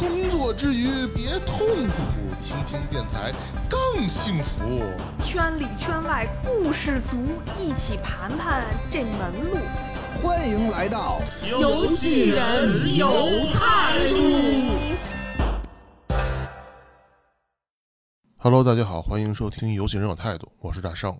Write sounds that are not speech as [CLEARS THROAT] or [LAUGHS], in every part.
工作之余别痛苦，听听电台更幸福。圈里圈外故事足，一起盘盘这门路。欢迎来到游戏人有态度。Hello，大家好，欢迎收听《游戏人有态度》，我是大圣。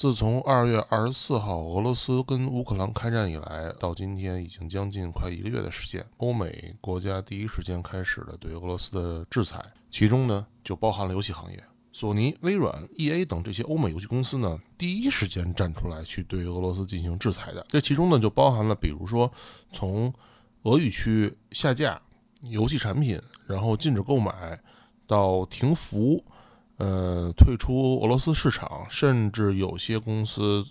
自从二月二十四号俄罗斯跟乌克兰开战以来，到今天已经将近快一个月的时间，欧美国家第一时间开始了对俄罗斯的制裁，其中呢就包含了游戏行业。索尼、微软、E.A 等这些欧美游戏公司呢，第一时间站出来去对俄罗斯进行制裁的。这其中呢就包含了，比如说从俄语区下架游戏产品，然后禁止购买，到停服。呃，退出俄罗斯市场，甚至有些公司，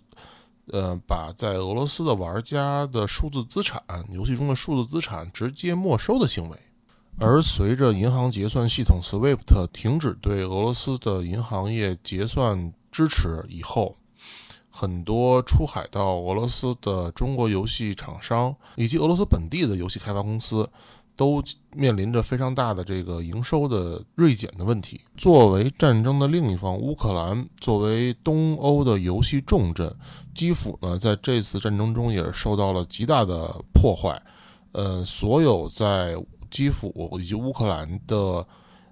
呃，把在俄罗斯的玩家的数字资产，游戏中的数字资产直接没收的行为。而随着银行结算系统 SWIFT 停止对俄罗斯的银行业结算支持以后，很多出海到俄罗斯的中国游戏厂商以及俄罗斯本地的游戏开发公司。都面临着非常大的这个营收的锐减的问题。作为战争的另一方，乌克兰作为东欧的游戏重镇，基辅呢，在这次战争中也是受到了极大的破坏。呃，所有在基辅以及乌克兰的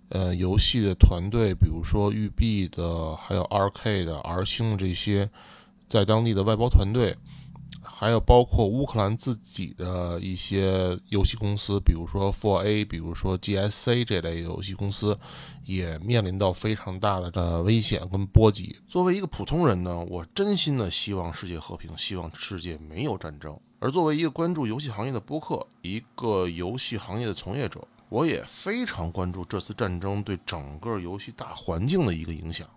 呃游戏的团队，比如说育碧的，还有 2K 的、R 星的这些，在当地的外包团队。还有包括乌克兰自己的一些游戏公司，比如说 ForA，比如说 GSC 这类游戏公司，也面临到非常大的呃危险跟波及。作为一个普通人呢，我真心的希望世界和平，希望世界没有战争。而作为一个关注游戏行业的播客，一个游戏行业的从业者，我也非常关注这次战争对整个游戏大环境的一个影响。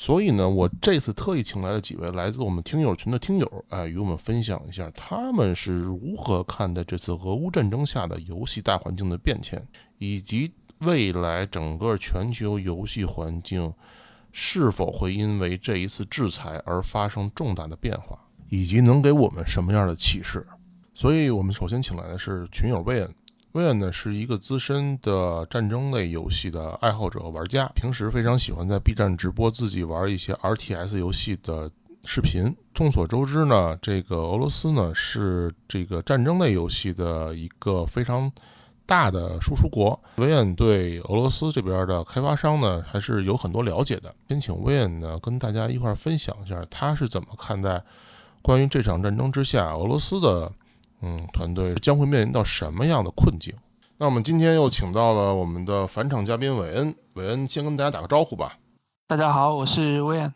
所以呢，我这次特意请来了几位来自我们听友群的听友，哎，与我们分享一下他们是如何看待这次俄乌战争下的游戏大环境的变迁，以及未来整个全球游戏环境是否会因为这一次制裁而发生重大的变化，以及能给我们什么样的启示。所以我们首先请来的是群友魏恩。威恩呢是一个资深的战争类游戏的爱好者和玩家，平时非常喜欢在 B 站直播自己玩一些 RTS 游戏的视频。众所周知呢，这个俄罗斯呢是这个战争类游戏的一个非常大的输出国。威恩对俄罗斯这边的开发商呢还是有很多了解的。先请威恩呢跟大家一块分享一下他是怎么看待关于这场战争之下俄罗斯的。嗯，团队将会面临到什么样的困境？那我们今天又请到了我们的返场嘉宾韦恩，韦恩先跟大家打个招呼吧。大家好，我是威恩。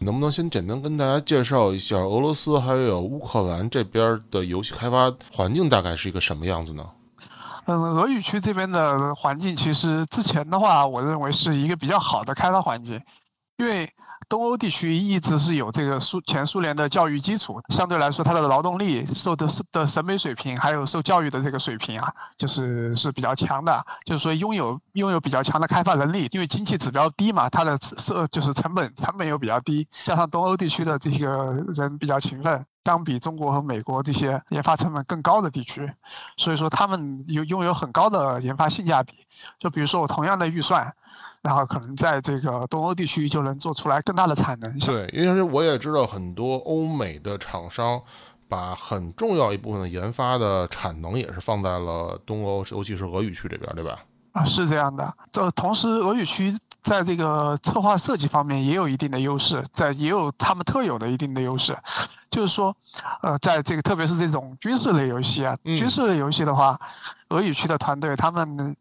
能不能先简单跟大家介绍一下俄罗斯还有乌克兰这边的游戏开发环境大概是一个什么样子呢？嗯，俄语区这边的环境其实之前的话，我认为是一个比较好的开发环境，因为。东欧地区一直是有这个苏前苏联的教育基础，相对来说，它的劳动力受的的审美水平，还有受教育的这个水平啊，就是是比较强的。就是说，拥有拥有比较强的开发能力，因为经济指标低嘛，它的设就是成本成本又比较低，加上东欧地区的这些人比较勤奋，相比中国和美国这些研发成本更高的地区，所以说他们有拥有很高的研发性价比。就比如说，我同样的预算。然后可能在这个东欧地区就能做出来更大的产能。对，因为我也知道很多欧美的厂商把很重要一部分的研发的产能也是放在了东欧，尤其是俄语区这边，对吧？啊，是这样的。这同时，俄语区在这个策划设计方面也有一定的优势，在也有他们特有的一定的优势。就是说，呃，在这个特别是这种军事类游戏啊，军事类游戏的话，俄语区的团队他们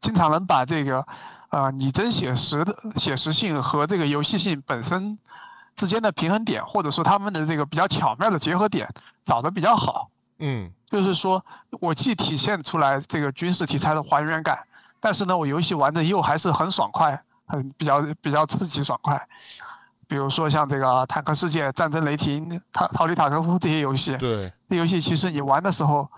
经常能把这个。啊，拟真写实的写实性和这个游戏性本身之间的平衡点，或者说他们的这个比较巧妙的结合点找的比较好。嗯，就是说我既体现出来这个军事题材的还原感，但是呢，我游戏玩的又还是很爽快，很比较比较刺激爽快。比如说像这个《坦克世界》《战争雷霆》《逃逃离塔科夫》这些游戏，对，这游戏其实你玩的时候，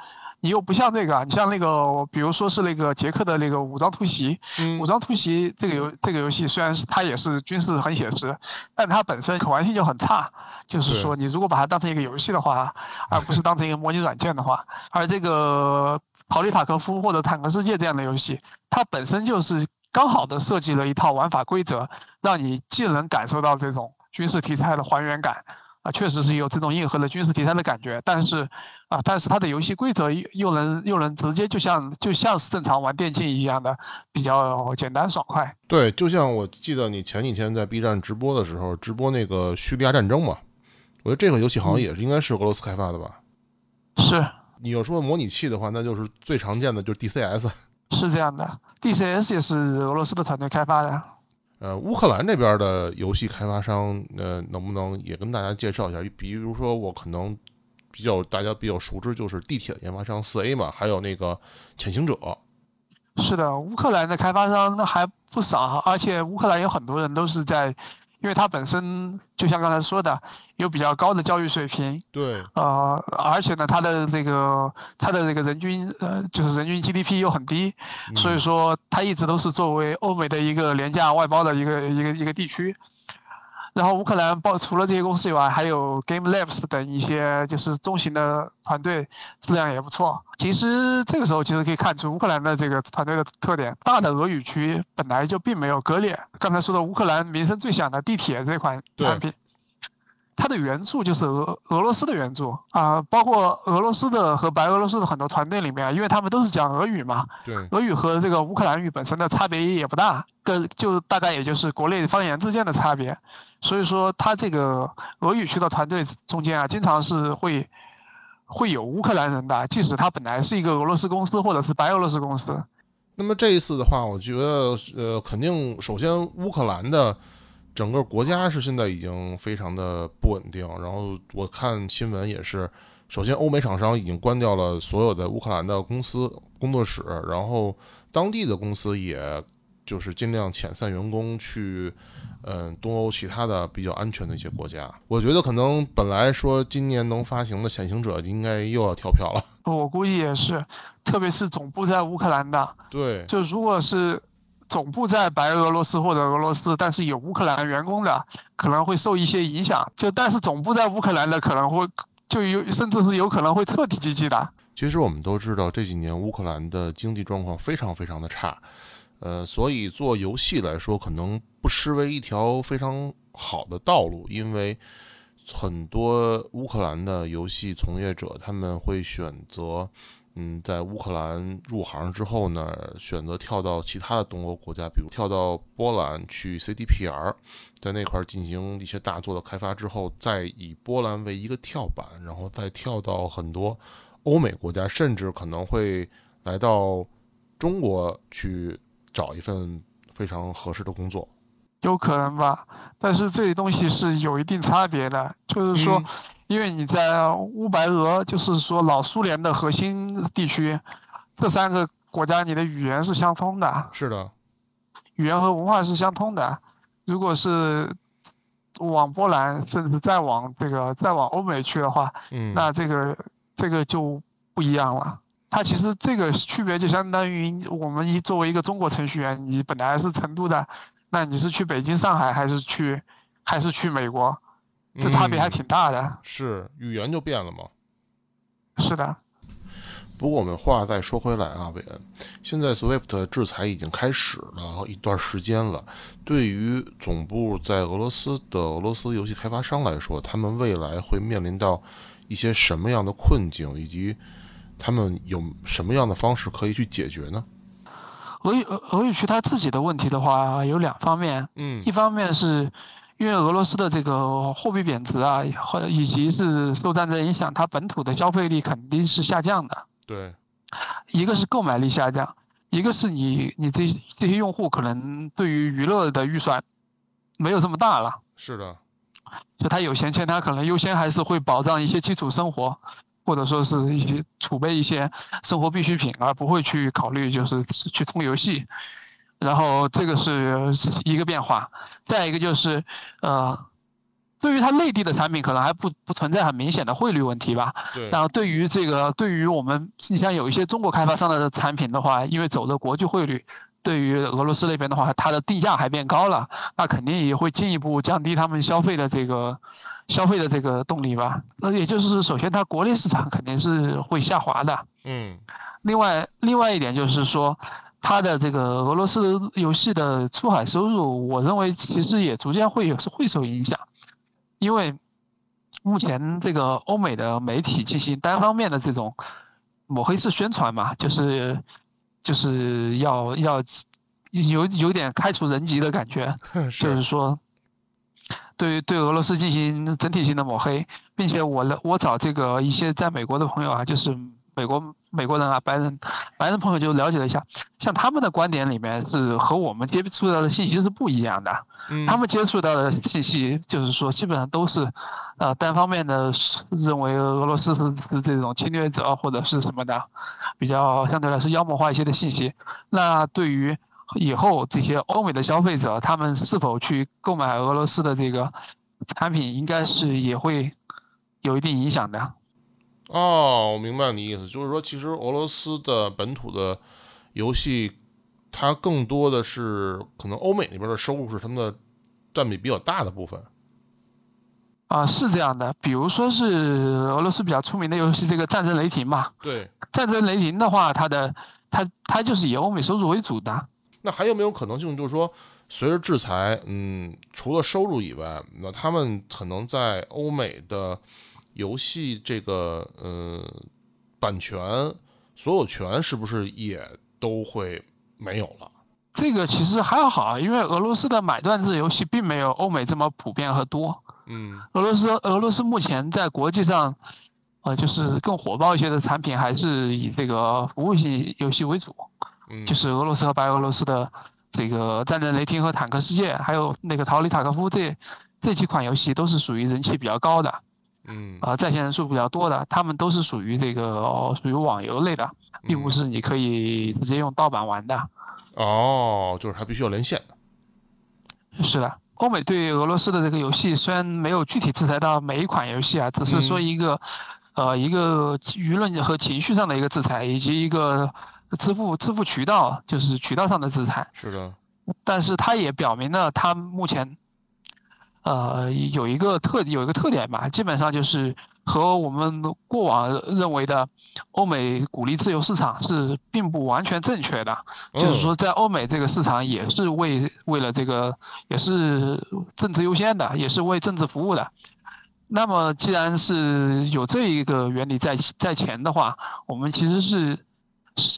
你又不像那个，你像那个，比如说是那个捷克的那个武装突袭，嗯武装突袭这个游这个游戏虽然是它也是军事很写实，但它本身可玩性就很差。就是说，你如果把它当成一个游戏的话，而不是当成一个模拟软件的话，而这个逃离塔科夫或者坦克世界这样的游戏，它本身就是刚好的设计了一套玩法规则，让你既能感受到这种军事题材的还原感。啊，确实是有这种硬核的军事题材的感觉，但是，啊，但是它的游戏规则又又能又能直接就像就像是正常玩电竞一样的比较简单爽快。对，就像我记得你前几天在 B 站直播的时候，直播那个叙利亚战争嘛，我觉得这个游戏好像也是应该是俄罗斯开发的吧？是你要说模拟器的话，那就是最常见的就是 DCS。是这样的，DCS 也是俄罗斯的团队开发的。呃，乌克兰这边的游戏开发商，呃，能不能也跟大家介绍一下？比如说，我可能比较大家比较熟知，就是地铁的研发商四 A 嘛，还有那个潜行者。是的，乌克兰的开发商那还不少，而且乌克兰有很多人都是在，因为它本身就像刚才说的，有比较高的教育水平，对，呃，而且呢，它的那个它的那个人均呃，就是人均 GDP 又很低，所以嗯说它一直都是作为欧美的一个廉价外包的一个一个一个地区。然后乌克兰包除了这些公司以外，还有 Game Labs 等一些就是中型的团队，质量也不错。其实这个时候其实可以看出乌克兰的这个团队的特点，大的俄语区本来就并没有割裂。刚才说的乌克兰名声最响的地铁这款产品，它的原著就是俄俄罗斯的原著啊、包括俄罗斯的和白俄罗斯的很多团队里面，因为他们都是讲俄语嘛，对，俄语和这个乌克兰语本身的差别也不大，跟就大概也就是国内方言之间的差别，所以说它这个俄语区的团队中间啊，经常是会会有乌克兰人的，即使他本来是一个俄罗斯公司或者是白俄罗斯公司。那么这一次的话，我觉得呃，肯定首先乌克兰的整个国家是现在已经非常的不稳定。然后我看新闻也是，首先欧美厂商已经关掉了所有的乌克兰的公司工作室，然后当地的公司也就是尽量遣散员工去。嗯，东欧其他的比较安全的一些国家，我觉得可能本来说今年能发行的《潜行者》应该又要跳票了。我估计也是，特别是总部在乌克兰的，对，就如果是总部在白俄罗斯或者俄罗斯，但是有乌克兰员工的，可能会受一些影响。就但是总部在乌克兰的，可能会就有甚至是有可能会特地积极的。其实我们都知道，这几年乌克兰的经济状况非常非常的差，呃，所以做游戏来说，可能不失为一条非常好的道路，因为很多乌克兰的游戏从业者他们会选择，嗯，在乌克兰入行之后呢，选择跳到其他的东欧国家，比如跳到波兰去 CDPR，在那块进行一些大作的开发之后，再以波兰为一个跳板，然后再跳到很多欧美国家，甚至可能会来到中国去找一份非常合适的工作。有可能吧，但是这些东西是有一定差别的，就是说嗯，因为你在乌白俄，就是说老苏联的核心地区，这三个国家你的语言是相通的，是的，语言和文化是相通的。如果是往波兰，甚至再往这个再往欧美去的话，嗯，那这个这个就不一样了。它其实这个区别就相当于我们一作为一个中国程序员，你本来是成都的，那你是去北京、上海，还是去还是去美国？这差别还嗯挺大的。是语言就变了嘛。是的，不过我们话再说回来啊，韦恩，现在 SWIFT 制裁已经开始了一段时间了。对于总部在俄罗斯的俄罗斯游戏开发商来说，他们未来会面临到一些什么样的困境，以及他们有什么样的方式可以去解决呢？俄语俄俄语区它自己的问题的话有两方面，嗯。一方面是因为俄罗斯的这个货币贬值啊，和以及是受战争影响，它本土的消费力肯定是下降的。对，一个是购买力下降，一个是你你这这些用户可能对于娱乐的预算没有这么大了，是的，就他有闲钱，他可能优先还是会保障一些基础生活，或者说是一些储备一些生活必需品，而不会去考虑就是去通游戏。然后这个是一个变化，再一个就是呃。对于它内地的产品，可能还不不存在很明显的汇率问题吧。对。然后对于这个，对于我们，你像有一些中国开发商的产品的话，因为走的国际汇率，对于俄罗斯那边的话，它的地价还变高了，那肯定也会进一步降低他们消费的这个消费的这个动力吧。那也就是首先，它国内市场肯定是会下滑的。嗯。另外，另外一点就是说，它的这个俄罗斯游戏的出海收入，我认为其实也逐渐会有是会受影响。因为目前这个欧美的媒体进行单方面的这种抹黑式宣传嘛，就是就是要要有有点开除人籍的感觉，就是。说对对俄罗斯进行整体性的抹黑，并且我我找这个一些在美国的朋友啊，就是美国美国人啊，白人白人朋友就了解了一下，像他们的观点里面是和我们接触到的信息是不一样的。他们接触到的信息就是说，基本上都是，呃，单方面的认为俄罗斯是是这种侵略者或者是什么的，比较相对来说妖魔化一些的信息。那对于以后这些欧美的消费者，他们是否去购买俄罗斯的这个产品，应该是也会有一定影响的。哦，我明白你意思，就是说，其实俄罗斯的本土的游戏。它更多的是可能欧美那边的收入是他们的占比比较大的部分，啊，是这样的。比如说是俄罗斯比较出名的游戏这个《战争雷霆》嘛，对，《战争雷霆》的话，它的它它就是以欧美收入为主的。那还有没有可能性，就是说随着制裁，嗯，除了收入以外，那他们可能在欧美的游戏这个呃版权所有权是不是也都会？没有了，这个其实还好，因为俄罗斯的买断制游戏并没有欧美这么普遍和多。嗯，俄罗斯俄罗斯目前在国际上，呃，就是更火爆一些的产品还是以这个服务性游戏为主。嗯，就是俄罗斯和白俄罗斯的这个《战争雷霆》和《坦克世界》，还有那个《逃离塔科夫》这这几款游戏都是属于人气比较高的。嗯，啊，在线人数比较多的，他们都是属于这个属于网游类的，并不是你可以直接用盗版玩的。哦，就是还必须要连线。是的，欧美对俄罗斯的这个游戏虽然没有具体制裁到每一款游戏啊，只是说一个，呃，一个舆论和情绪上的一个制裁，以及一个支付支付渠道，就是渠道上的制裁。是的。但是它也表明了，它目前。呃，有一个特有一个特点吧，基本上就是和我们过往认为的欧美鼓励自由市场是并不完全正确的。就是说，在欧美这个市场也是为为了这个也是政治优先的，也是为政治服务的。那么，既然是有这一个原理在在前的话，我们其实是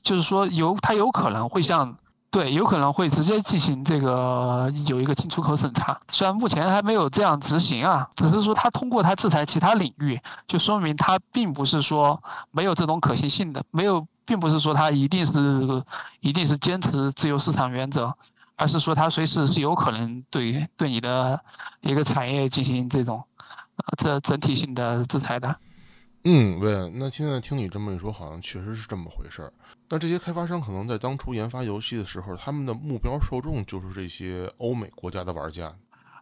就是说有它有可能会像。对，有可能会直接进行这个有一个进出口审查，虽然目前还没有这样执行啊，只是说他通过他制裁其他领域，就说明他并不是说没有这种可行性的，没有，并不是说他一定是一定是坚持自由市场原则，而是说他随时是有可能对对你的一个产业进行这种这整体性的制裁的。嗯，对，那现在听你这么一说，好像确实是这么回事儿。那这些开发商可能在当初研发游戏的时候，他们的目标受众就是这些欧美国家的玩家。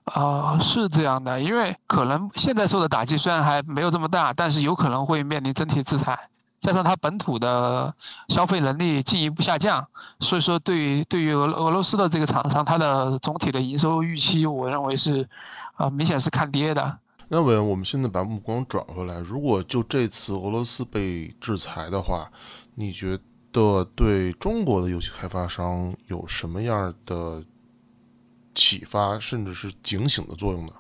啊，是这样的，因为可能现在受的打击虽然还没有这么大，但是有可能会面临整体制裁，加上它本土的消费能力进一步下降，所以说对于对于俄俄罗斯的这个厂商，它的总体的营收预期，我认为是啊，明显是看跌的。那伟，我们现在把目光转回来，如果就这次俄罗斯被制裁的话，你觉得对中国的游戏开发商有什么样的启发，甚至是警醒的作用呢？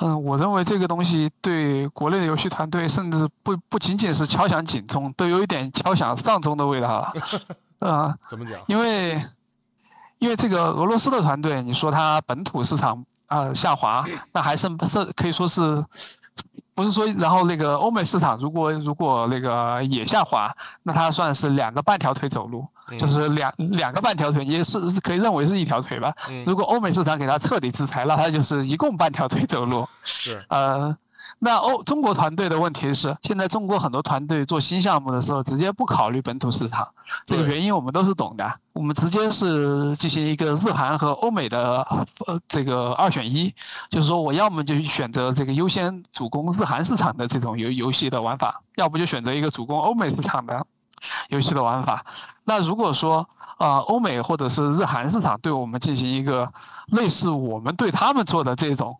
嗯，我认为这个东西对国内的游戏团队，甚至不不仅仅是敲响警钟，都有一点敲响丧钟的味道了。[LAUGHS] 啊？怎么讲？因为因为这个俄罗斯的团队，你说它本土市场。啊，下滑，那还剩是可以说是，不是说，然后那个欧美市场如果如果那个也下滑，那它算是两个半条腿走路，就是两两个半条腿，也是可以认为是一条腿吧。如果欧美市场给它彻底制裁，那它就是一共半条腿走路。是。呃，那欧中国团队的问题是，现在中国很多团队做新项目的时候，直接不考虑本土市场，这个原因我们都是懂的。我们直接是进行一个日韩和欧美的呃这个二选一，就是说我要么就选择这个优先主攻日韩市场的这种游游戏的玩法，要不就选择一个主攻欧美市场的游戏的玩法。那如果说啊、呃欧美或者是日韩市场对我们进行一个类似我们对他们做的这种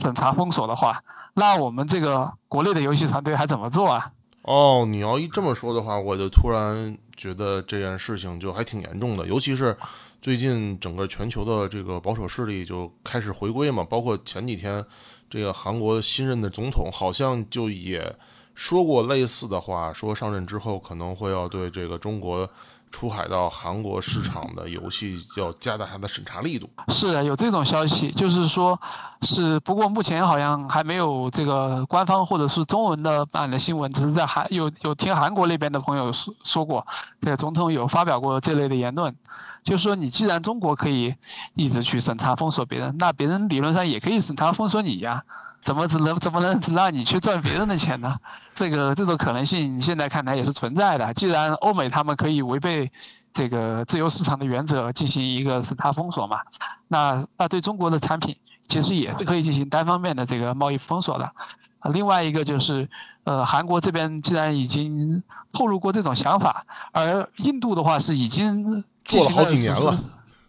审查封锁的话，那我们这个国内的游戏团队还怎么做啊？哦，你要一这么说的话，我就突然觉得这件事情就还挺严重的，尤其是最近整个全球的这个保守势力就开始回归嘛，包括前几天这个韩国新任的总统好像就也说过类似的话，说上任之后可能会要对这个中国出海到韩国市场的游戏要加大它的审查力度。是的，有这种消息，就是说是，不过目前好像还没有这个官方或者是中文的版的新闻，只是在韩有有听韩国那边的朋友说说过，这个总统有发表过这类的言论，就是说你既然中国可以一直去审查封锁别人，那别人理论上也可以审查封锁你呀。怎么只能怎么能只让你去赚别人的钱呢？这个这种可能性现在看来也是存在的。既然欧美他们可以违背这个自由市场的原则进行一个审查封锁嘛，那那对中国的产品其实也是可以进行单方面的这个贸易封锁的。啊，另外一个就是，呃，韩国这边既然已经透露过这种想法，而印度的话是已经做了好几年了。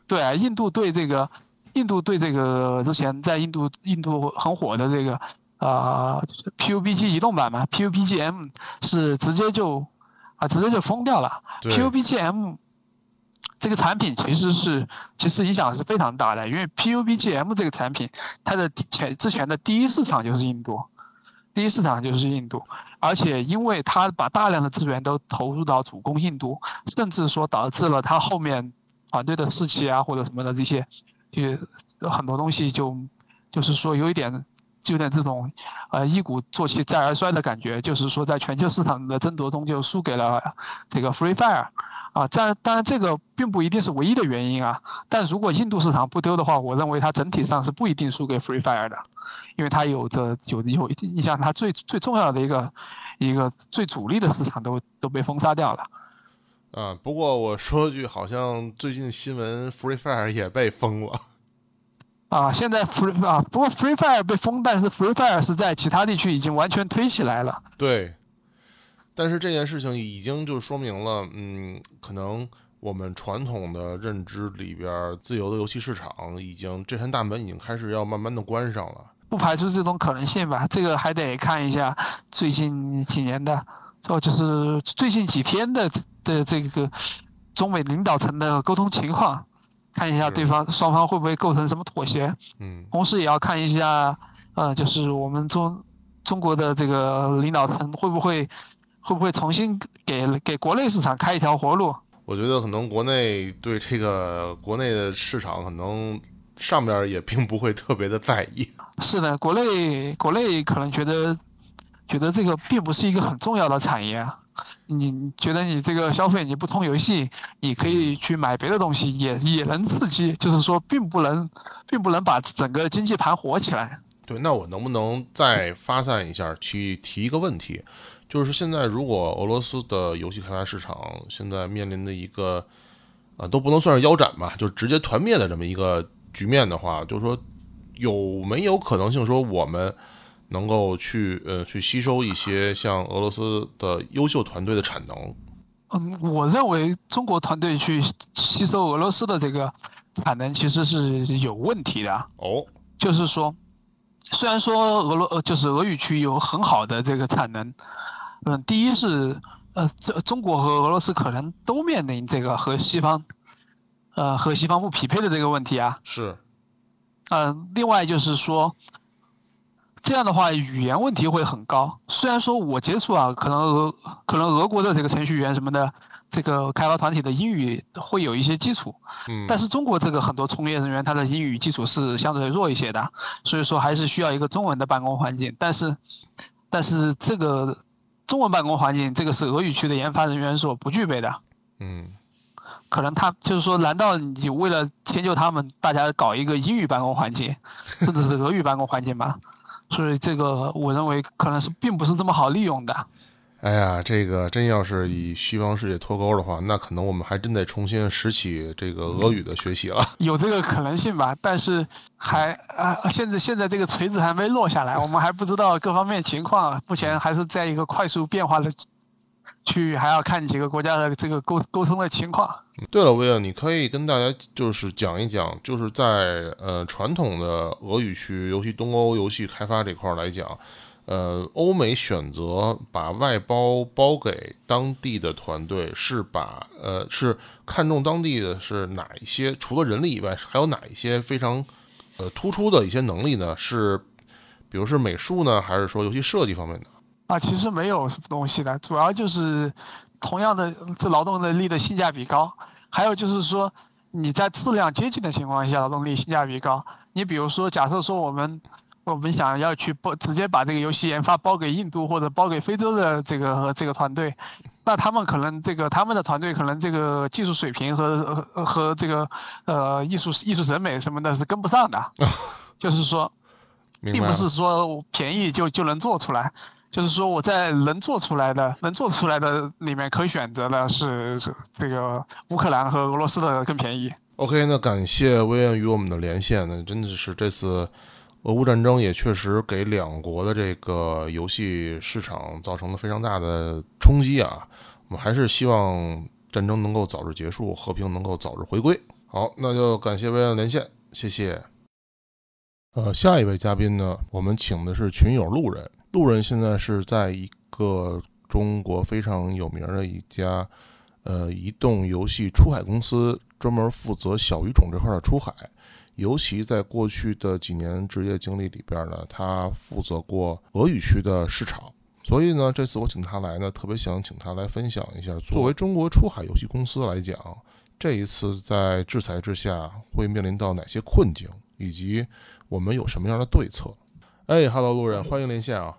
对啊，印度对这个，印度对这个之前在印度印度很火的这个啊、PUBG 移动版嘛，PUBGM 是直接就啊直接就封掉了。PUBGM 这个产品其实是其实影响是非常大的，因为 PUBGM 这个产品它的前之前的第一市场就是印度，第一市场就是印度，而且因为它把大量的资源都投入到主攻印度，甚至说导致了它后面团队的士气啊或者什么的这些，就很多东西就就是说有一点。就有点这种，呃，一鼓作气再而衰的感觉，就是说在全球市场的争夺中就输给了这个 Free Fire，啊，当当然这个并不一定是唯一的原因啊，但如果印度市场不丢的话，我认为它整体上是不一定输给 Free Fire 的，因为它有着有有，你想它最最重要的一个一个最主力的市场都都被封杀掉了。啊，不过我说句，好像最近新闻 Free Fire 也被封了。啊，现在 Free 啊，不过 Free Fire 被封，但是 Free Fire 是在其他地区已经完全推起来了。对，但是这件事情已经就说明了，嗯，可能我们传统的认知里边，自由的游戏市场已经这扇大门已经开始要慢慢的关上了。不排除这种可能性吧，这个还得看一下最近几年的，哦，就是最近几天的的这个中美领导层的沟通情况，看一下对方双方会不会构成什么妥协，嗯，同时也要看一下，呃，就是我们中中国的这个领导层会不会会不会重新给给国内市场开一条活路。我觉得可能国内对这个国内的市场，可能上边也并不会特别的在意。是的，国内国内可能觉得觉得这个并不是一个很重要的产业啊。你觉得你这个消费你不通游戏，你可以去买别的东西，也也能刺激，就是说并不能并不能把整个经济盘活起来。对，那我能不能再发散一下，去提一个问题？就是现在，如果俄罗斯的游戏开发市场现在面临的一个，啊、都不能算是腰斩吧，就是直接团灭的这么一个局面的话，就是说，有没有可能性说我们能够去呃去吸收一些像俄罗斯的优秀团队的产能？嗯，我认为中国团队去吸收俄罗斯的这个产能其实是有问题的。哦，就是说，虽然说俄罗呃就是俄语区有很好的这个产能，嗯，第一是呃这中国和俄罗斯可能都面临这个和西方，呃和西方不匹配的这个问题啊，是，嗯、另外就是说，这样的话语言问题会很高。虽然说我接触啊，可能俄可能俄国的这个程序员什么的，这个开发团体的英语会有一些基础，嗯，但是中国这个很多从业人员他的英语基础是相对弱一些的，所以说还是需要一个中文的办公环境。但是，但是这个中文办公环境，这个是俄语区的研发人员所不具备的。嗯，可能他就是说，难道你为了迁就他们，大家搞一个英语办公环境，甚至是俄语办公环境吗？所以这个我认为可能是并不是这么好利用的。哎呀，这个真要是与西方世界脱钩的话，那可能我们还真得重新拾起这个俄语的学习了。有这个可能性吧，但是还啊，现在现在这个锤子还没落下来，我们还不知道各方面情况，目前还是在一个快速变化的去，还要看几个国家的这个沟沟通的情况。对了，威尔，你可以跟大家就是讲一讲，就是在呃传统的俄语区，尤其东欧游戏开发这块来讲。呃，欧美选择把外包包给当地的团队，是把呃是看重当地的是哪一些？除了人力以外，还有哪一些非常呃突出的一些能力呢？是比如是美术呢，还是说游戏设计方面的？啊，其实没有什么东西的，主要就是同样的这劳动能力的性价比高，还有就是说你在质量接近的情况下，劳动力性价比高。你比如说，假设说我们。我们想要去包直接把这个游戏研发包给印度或者包给非洲的这个这个团队，那他们可能这个他们的团队可能这个技术水平和和这个呃艺术艺术审美什么的是跟不上的，[LAUGHS] 就是说，并不是说便宜就就能做出来，就是说我在能做出来的能做出来的里面可以选择的是这个乌克兰和俄罗斯的更便宜。OK，那感谢威恩与我们的连线，那真的是这次。俄乌战争也确实给两国的这个游戏市场造成了非常大的冲击啊！我们还是希望战争能够早日结束，和平能够早日回归。好，那就感谢薇恩连线，谢谢。呃，下一位嘉宾呢，我们请的是群友路人。路人现在是在一个中国非常有名的一家呃移动游戏出海公司，专门负责小语种这块的出海。尤其在过去的几年职业经历里边呢，他负责过俄语区的市场，所以呢，这次我请他来呢，特别想请他来分享一下，作为中国出海游戏公司来讲，这一次在制裁之下会面临到哪些困境，以及我们有什么样的对策。哎哈喽，路人，欢迎连线啊。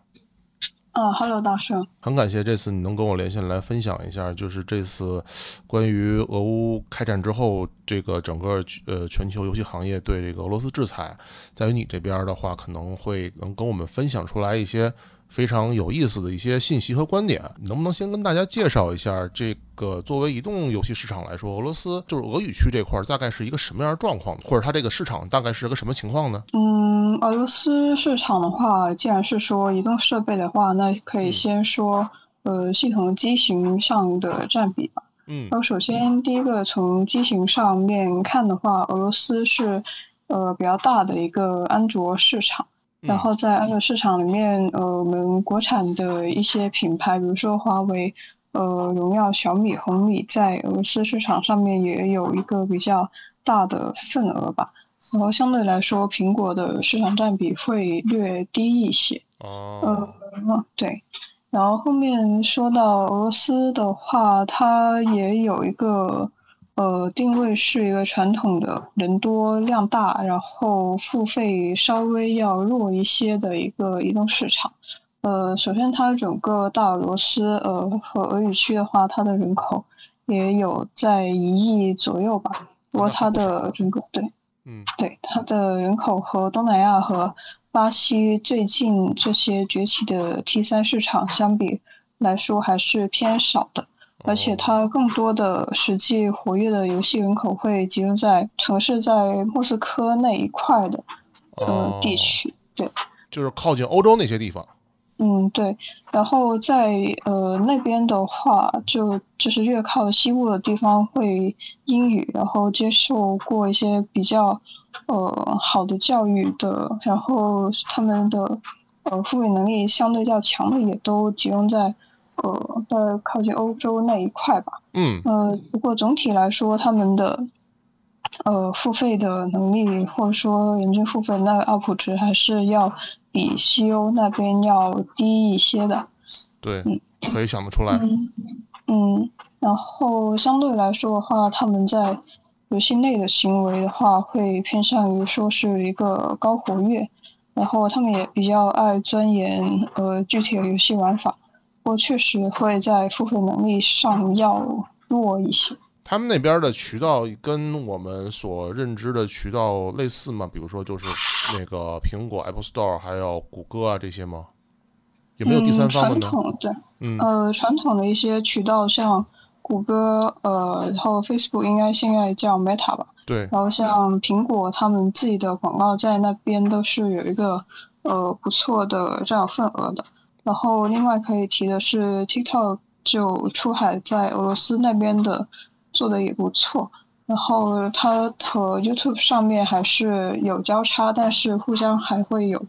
，Hello，，大圣，很感谢这次你能跟我连线来分享一下，就是这次关于俄乌开战之后，这个整个呃全球游戏行业对这个俄罗斯制裁，在于你这边的话，可能会能跟我们分享出来一些。非常有意思的一些信息和观点，能不能先跟大家介绍一下这个作为移动游戏市场来说，俄罗斯就是俄语区这块大概是一个什么样的状况，或者它这个市场大概是个什么情况呢？嗯，俄罗斯市场的话，既然是说移动设备的话，那可以先说呃系统机型上的占比吧。嗯，然后首先第一个从机型上面看的话，俄罗斯是呃比较大的一个安卓市场。然后在安卓市场里面，呃，我们国产的一些品牌，比如说华为、呃，荣耀、小米、红米，在俄罗斯市场上面也有一个比较大的份额吧。然后相对来说，苹果的市场占比会略低一些。哦。呃，对。然后后面说到俄罗斯的话，它也有一个。呃，定位是一个传统的人多量大，然后付费稍微要弱一些的一个移动市场。呃，首先它整个大俄罗斯，呃，和俄语区的话，它的人口也有在一亿左右吧。不过它的整个对，嗯，对它的人口和东南亚和巴西最近这些崛起的 T 三市场相比来说，还是偏少的。而且它更多的实际活跃的游戏人口会集中在城市在莫斯科那一块的呃地区，对，就是靠近欧洲那些地方。嗯，对。然后在呃那边的话，就就是越靠西部的地方会英语，然后接受过一些比较呃好的教育的，然后他们的呃复位能力相对较强的，也都集中在。呃，在靠近欧洲那一块吧。嗯。呃，不过总体来说，他们的呃付费的能力，或者说人均付费那个 UP 值，还是要比西欧那边要低一些的。对，嗯，可以想得出来。嗯，然后相对来说的话，他们在游戏内的行为的话，会偏向于说是一个高活跃，然后他们也比较爱钻研呃具体的游戏玩法。我确实会在付费能力上要弱一些。他们那边的渠道跟我们所认知的渠道类似吗？比如说就是那个苹果 Apple Store 还有谷歌啊这些吗？有没有第三方的嗯、呢传？统对，嗯呃，传统的一些渠道像谷歌，呃，然后 Facebook 应该现在叫 Meta 吧，对，然后像苹果他们自己的广告在那边都是有一个呃不错的占有份额的。然后另外可以提的是 TikTok 就出海在俄罗斯那边的做的也不错。然后它和 YouTube 上面还是有交叉，但是互相还会有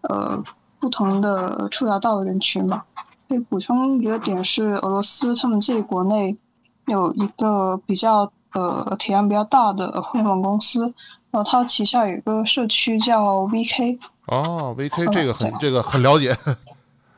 呃不同的触达到人群嘛。可以补充一个点是，俄罗斯他们自己国内有一个比较呃体量比较大的互联网公司，然后它旗下有一个社区叫 VK，哦，VK 嗯这个很对这个很了解，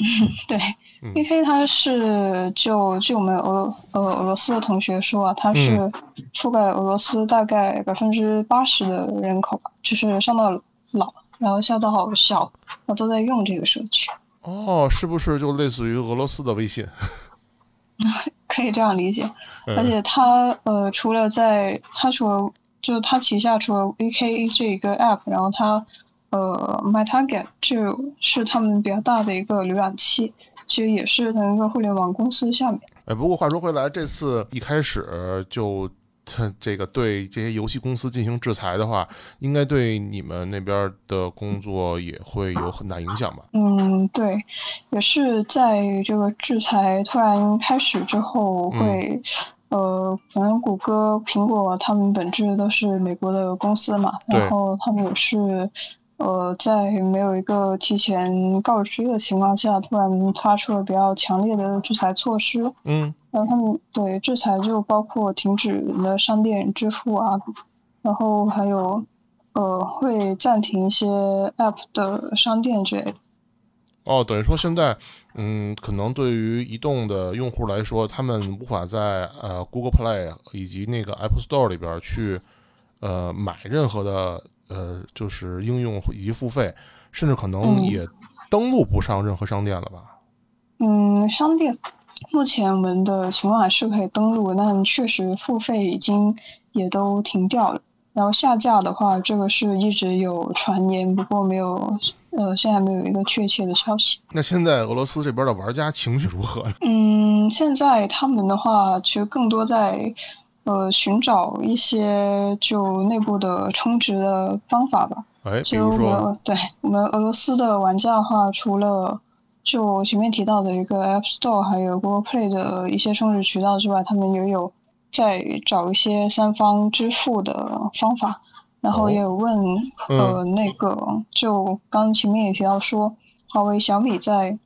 [LAUGHS] 对、嗯 VK 它是就据我们俄罗呃俄罗斯的同学说啊，它是嗯覆盖俄罗斯大概百分之八十的人口吧，就是上到老，然后下到小，然后都在用这个社区。哦，是不是就类似于俄罗斯的微信？[LAUGHS] 可以这样理解，嗯而且它呃，除了在它除了就它旗下除了 VK 这一个 app，然后它呃 MyTarget 就是他们比较大的一个浏览器，其实也是同一个互联网公司下面。哎，不过话说回来，这次一开始就他这个对这些游戏公司进行制裁的话，应该对你们那边的工作也会有很大影响吧？嗯，对，也是在这个制裁突然开始之后会。呃，反正谷歌、苹果他们本质都是美国的公司嘛，然后他们也是，呃，在没有一个提前告知的情况下，突然发出了比较强烈的制裁措施。嗯，然后他们对制裁就包括停止你的商店支付啊，然后还有呃会暂停一些 App 的商店之类的。哦，等于说现在，嗯，可能对于移动的用户来说，他们无法在呃 Google Play 以及那个 Apple Store 里边去呃买任何的呃就是应用以及付费，甚至可能嗯也登录不上任何商店了吧？嗯，商店目前我们的情况还是可以登录，但确实付费已经也都停掉了。然后下架的话，这个是一直有传言，不过没有，呃，现在没有一个确切的消息。那现在俄罗斯这边的玩家情绪如何？嗯，现在他们的话，其实更多在呃寻找一些就内部的充值的方法吧。哎，比其实我如说，对我们俄罗斯的玩家的话，除了就前面提到的一个 App Store，还有 Google Play 的一些充值渠道之外，他们也有在找一些三方支付的方法，然后哦也有问、呃那个就刚前面也提到说，华为、小米在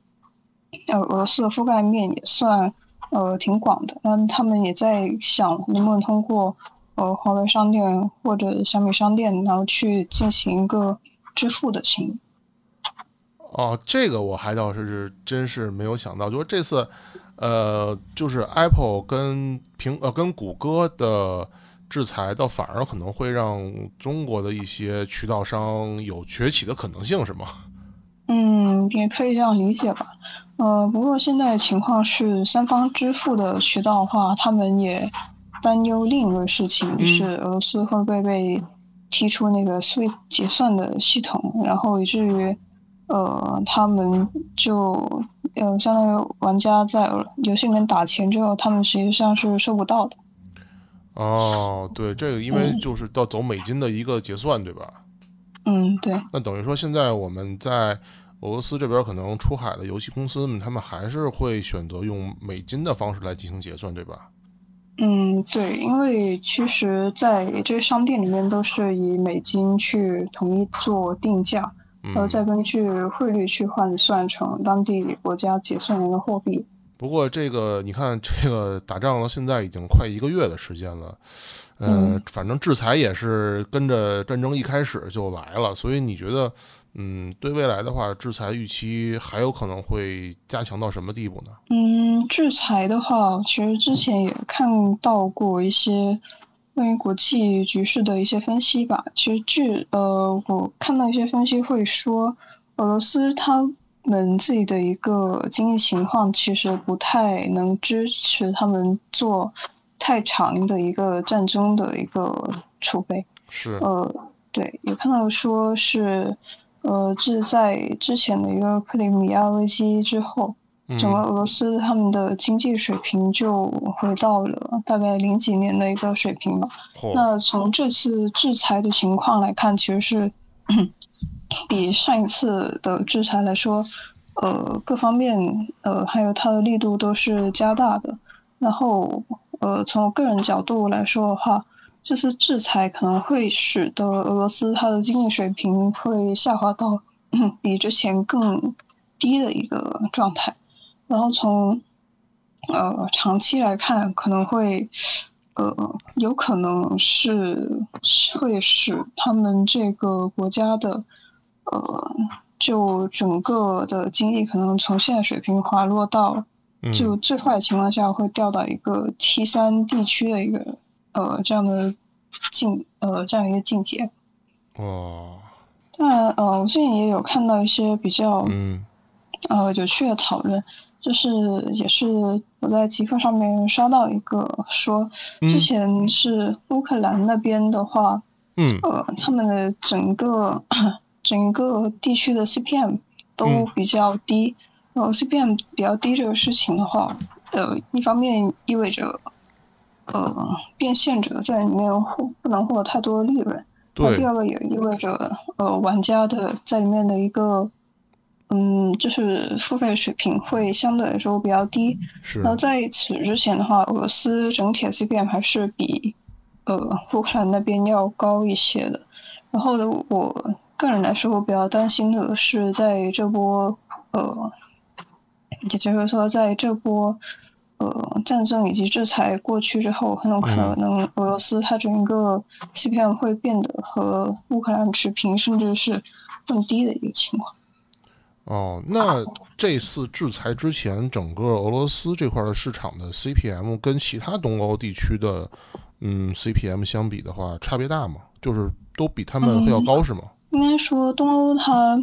呃俄罗斯的覆盖面也算呃挺广的，那他们也在想能不能通过呃华为商店或者小米商店，然后去进行一个支付的行为。哦，这个我还倒是真是没有想到，就是这次，呃，就是 Apple 跟苹呃跟谷歌的制裁，倒反而可能会让中国的一些渠道商有崛起的可能性，是吗？嗯，也可以这样理解吧。呃，不过现在情况是，三方支付的渠道的话，他们也担忧另一个事情，就是俄罗斯会不会被踢出那个 SWIFT 结算的系统，然后以至于呃，他们就呃，相当于玩家在游戏里面打钱之后，他们实际上是收不到的。哦，对，这个因为嗯就是要走美金的一个结算，对吧？嗯，对。那等于说现在我们在俄罗斯这边可能出海的游戏公司们，他们还是会选择用美金的方式来进行结算，对吧？嗯，对，因为其实在这些商店里面都是以美金去统一做定价，然后嗯，再根据汇率去换算成当地国家结算的一个货币。不过这个你看，这个打仗到现在已经快一个月的时间了，呃，嗯反正制裁也是跟着战争一开始就来了，所以你觉得，嗯，对未来的话，制裁预期还有可能会加强到什么地步呢？嗯，制裁的话，其实之前也看到过一些关于国际局势的一些分析吧。其实据呃，我看到一些分析会说，俄罗斯他们自己的一个经济情况其实不太能支持他们做太长的一个战争的一个储备。是，呃，对，有看到说是，呃，是在之前的一个克里米亚危机之后，整个俄罗斯他们的经济水平就回到了大概零几年的一个水平了。那从这次制裁的情况来看，其实是比上一次的制裁来说，呃，各方面呃还有它的力度都是加大的。然后，呃，从我个人角度来说的话，这次制裁可能会使得俄罗斯它的经济水平会下滑到 [CLEARS THROAT] 比之前更低的一个状态。然后从呃长期来看，可能会呃有可能是会使他们这个国家的呃就整个的经济可能从现在水平滑落到就最坏的情况下会掉到一个 T 三地区的一个呃这样的境呃这样一个境界。哦。但呃我最近也有看到一些比较嗯呃有趣的讨论。就是也是我在极客上面刷到一个说，之前是乌克兰那边的话，嗯，呃，他们的整个整个地区的 CPM 都比较低，然后 CPM 比较低这个事情的话，呃，一方面意味着，呃，变现者在里面获不能获得太多的利润，对，第二个也意味着，呃，玩家的在里面的一个。嗯，就是付费水平会相对来说比较低。是。然后在此之前的话，俄罗斯整体的 CPM 还是比呃乌克兰那边要高一些的。然后呢，我个人来说，我比较担心的是，在这波呃，也就是说，在这波呃战争以及制裁过去之后，很有可能俄罗斯它整个 CPM 会变得和乌克兰持平，甚至是更低的一个情况。哦，那这次制裁之前，整个俄罗斯这块的市场的 CPM 跟其他东欧地区的嗯 CPM 相比的话，差别大吗？就是都比他们要高是吗？应该说东欧它，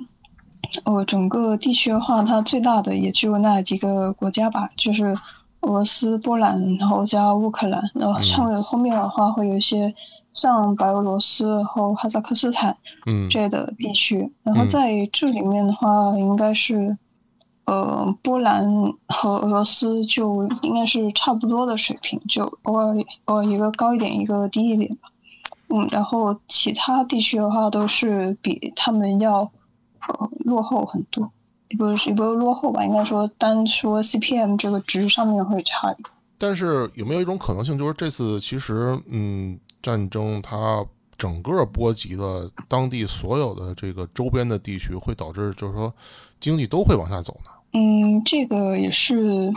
呃，整个地区的话，它最大的也只有那几个国家吧，就是俄罗斯、波兰，然后加乌克兰，然后上面后面的话会有一些。像白俄罗斯和哈萨克斯坦这类的地区，然后在这里面的话，应该是，呃，波兰和俄罗斯就应该是差不多的水平，就偶尔偶尔一个高一点，一个低一点吧。嗯，然后其他地区的话都是比他们要呃落后很多，也不是也不是落后吧，应该说单说 CPM 这个值上面会差一点。但是有没有一种可能性，就是这次其实嗯。战争它整个波及了当地所有的这个周边的地区，会导致就是说经济都会往下走呢？嗯，这个也是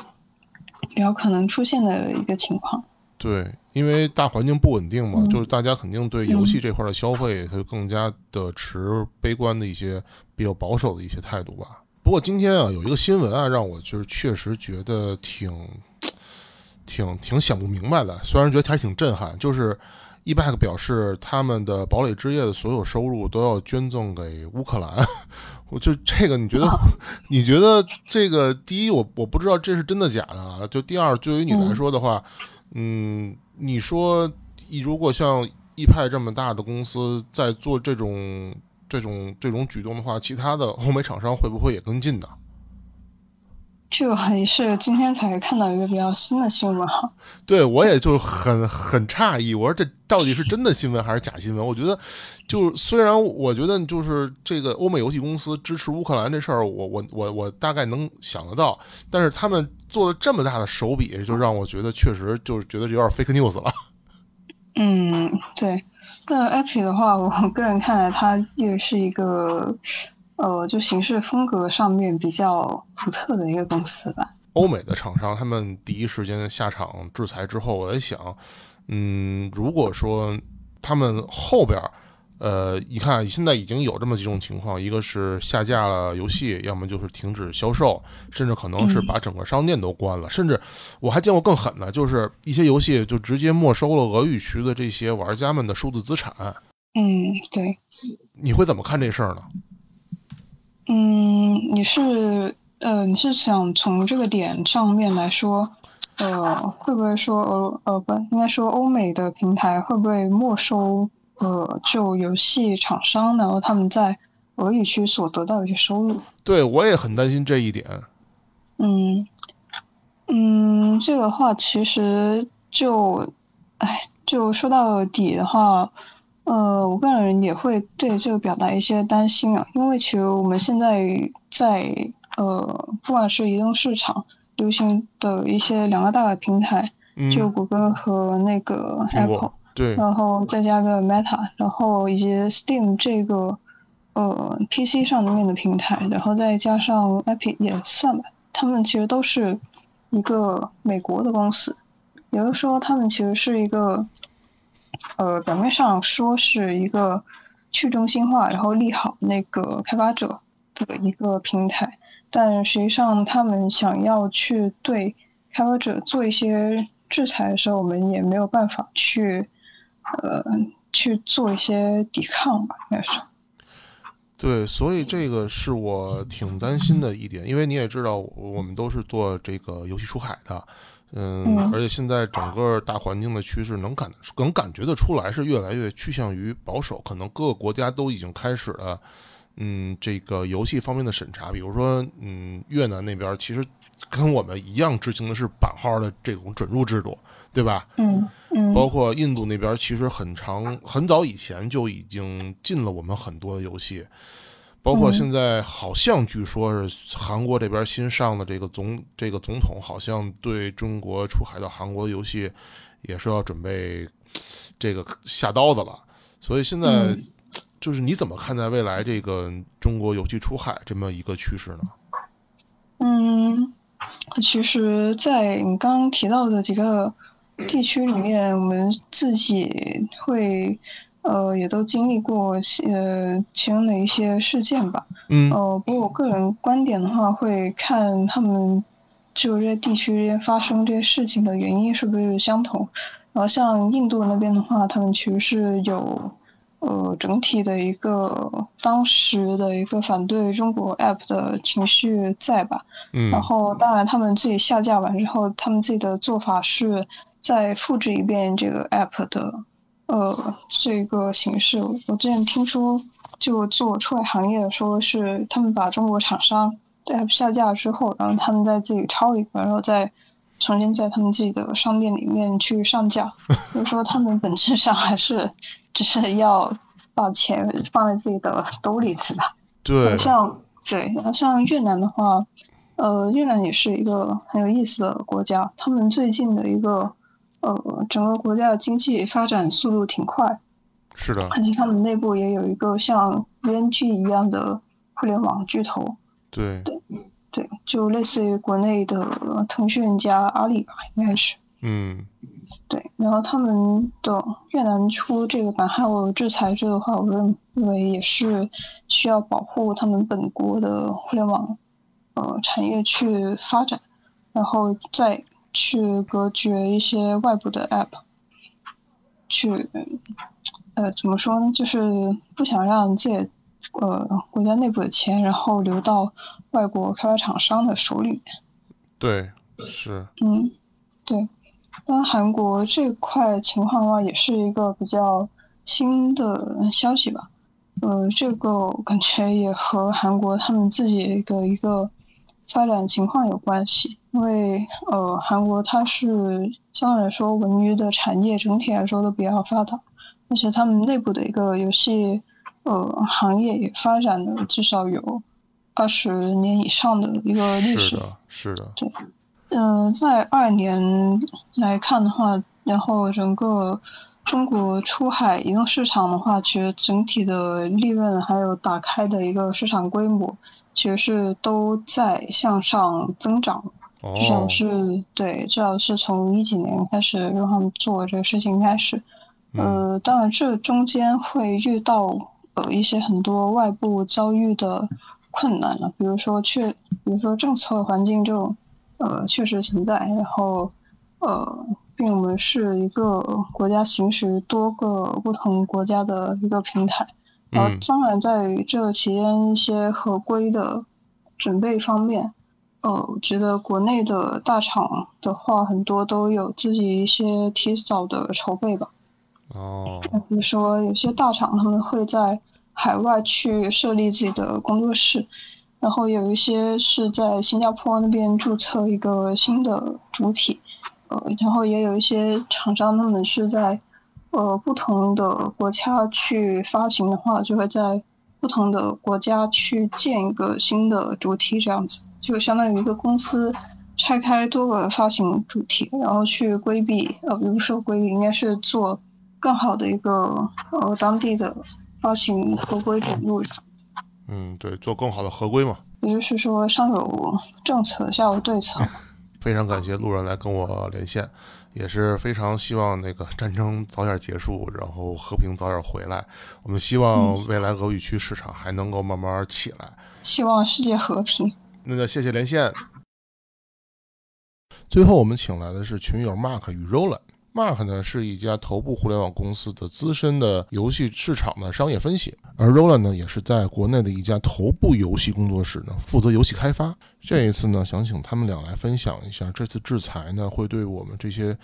比较可能出现的一个情况。对，因为大环境不稳定嘛，就是大家肯定对游戏这块的消费，它就更加的持悲观的一些比较保守的一些态度吧。不过今天啊，有一个新闻啊，让我就是确实觉得挺挺挺想不明白的，虽然觉得还挺震撼，就是。e b a c 表示，他们的堡垒之夜的所有收入都要捐赠给乌克兰。[LAUGHS] 我就这个，你觉得？[LAUGHS] 你觉得这个？第一，我我不知道这是真的假的啊。就第二，对于你来说的话，嗯，你说，如果像 e 派这么大的公司在做这种这种这种举动的话，其他的欧美厂商会不会也跟进呢？这个也是今天才看到一个比较新的新闻哈。对，我也就很很诧异，我说这到底是真的新闻还是假新闻？我觉得，就虽然我觉得就是这个欧美游戏公司支持乌克兰这事儿，我我我我大概能想得到，但是他们做的这么大的手笔，就让我觉得确实就是觉得有点 fake news 了。嗯，对。那 Apple 的话，我个人看来，它也是一个。呃，就形式风格上面比较独特的一个公司吧。欧美的厂商，他们第一时间下场制裁之后，我在想，嗯，如果说他们后边儿，呃，你看现在已经有这么几种情况，一个是下架了游戏，要么就是停止销售，甚至可能是把整个商店都关了，甚至我还见过更狠的，就是一些游戏就直接没收了俄语区的这些玩家们的数字资产。嗯，对。你会怎么看这事儿呢？嗯，你是呃，你是想从这个点上面来说，呃，会不会说俄呃不应该说欧美的平台会不会没收呃就游戏厂商，然后他们在俄语区所得到的一些收入？对我也很担心这一点。嗯嗯，这个话其实就，哎，就说到底的话，呃，我个人也会对这个表达一些担心啊，因为其实我们现在在呃，不管是移动市场流行的一些两个大的平台，嗯，就谷歌和那个 Apple，对，然后再加个 Meta，然后以及 Steam 这个呃 PC 上面的平台，然后再加上 Epic 也算吧，他们其实都是一个美国的公司，也就是说他们其实是一个呃表面上说是一个去中心化，然后利好那个开发者的一个平台，但实际上他们想要去对开发者做一些制裁的时候，我们也没有办法去呃去做一些抵抗吧，应该是。对，所以这个是我挺担心的一点，因为你也知道，我们都是做这个游戏出海的，嗯，嗯而且现在整个大环境的趋势能感能感觉得出来，是越来越趋向于保守，可能各个国家都已经开始了，嗯，这个游戏方面的审查，比如说，嗯，越南那边其实跟我们一样执行的是版号的这种准入制度，对吧？嗯嗯包括印度那边，其实很长很早以前就已经禁了我们很多的游戏，包括嗯现在好像据说是韩国这边新上的这个总这个总统，好像对中国出海到韩国的游戏也是要准备这个下刀子了。所以现在嗯就是你怎么看待未来这个中国游戏出海这么一个趋势呢？嗯，其实，在你刚刚提到的几个地区里面，我们自己会呃也都经历过呃其中的一些事件吧。嗯呃，不过我个人观点的话，会看他们就这些地区发生这些事情的原因是不是相同。然后像印度那边的话，他们其实是有呃整体的一个当时的一个反对中国 app 的情绪在吧。嗯然后当然他们自己下架完之后，他们自己的做法是再复制一遍这个 app 的呃这个形式。我之前听说，就做出海行业说是他们把中国厂商在 app 下架之后，然后他们再自己抄一个，然后再重新在他们自己的商店里面去上架。就是说他们本质上还是只是要把钱放在自己的兜里，是吧？对，像对，然后像越南的话，呃，越南也是一个很有意思的国家。他们最近的一个呃，整个国家的经济发展速度挺快，是的，而且他们内部也有一个像 VNG 一样的互联网巨头，对，对对，就类似于国内的腾讯加阿里吧，应该是。嗯。对，然后他们的越南出这个版号制裁这的话，我认为也是需要保护他们本国的互联网呃产业去发展，然后再去隔绝一些外部的 app，去呃怎么说呢，就是不想让自己呃国家内部的钱，然后流到外国开发厂商的手里面。对，是，嗯，对。那韩国这块情况的话，也是一个比较新的消息吧。呃，这个我感觉也和韩国他们自己的一个发展情况有关系。因为呃，韩国它是相对来说文娱的产业整体来说都比较发达，而且他们内部的一个游戏呃行业也发展了至少有二十年以上的一个历史。是的，是的，嗯、在二年来看的话，然后整个中国出海移动市场的话，其实整体的利润还有打开的一个市场规模，其实是都在向上增长。至少哦，是对，至少是从一几年开始让他们做这个事情开始。嗯呃，当然这中间会遇到呃一些很多外部遭遇的困难了，比如说确，比如说政策环境这种，呃，确实存在。然后，呃，并我们是一个国家行使多个不同国家的一个平台。然后嗯，当然在这期间一些合规的准备方面，呃，我觉得国内的大厂的话，很多都有自己一些提早的筹备吧。哦，比如说有些大厂他们会在海外去设立自己的工作室，然后有一些是在新加坡那边注册一个新的主体，呃，然后也有一些厂商他们是在呃不同的国家去发行的话，就会在不同的国家去建一个新的主体，这样子就相当于一个公司拆开多个发行主体，然后去规避呃，比如说规避应该是做。更好的一个呃当地的发行合规准入，嗯，对，做更好的合规嘛。也就是说，上有政策，下有对策。[LAUGHS] 非常感谢路人来跟我连线，也是非常希望那个战争早点结束，然后和平早点回来。我们希望未来俄语区市场还能够慢慢起来。希望世界和平。那就谢谢连线。最后，我们请来的是群友 Mark 与 Roland。Mark 呢是一家头部互联网公司的资深的游戏市场的商业分析，而 Roland 呢也是在国内的一家头部游戏工作室呢负责游戏开发。这一次呢，想请他们俩来分享一下这次制裁呢会对我们这些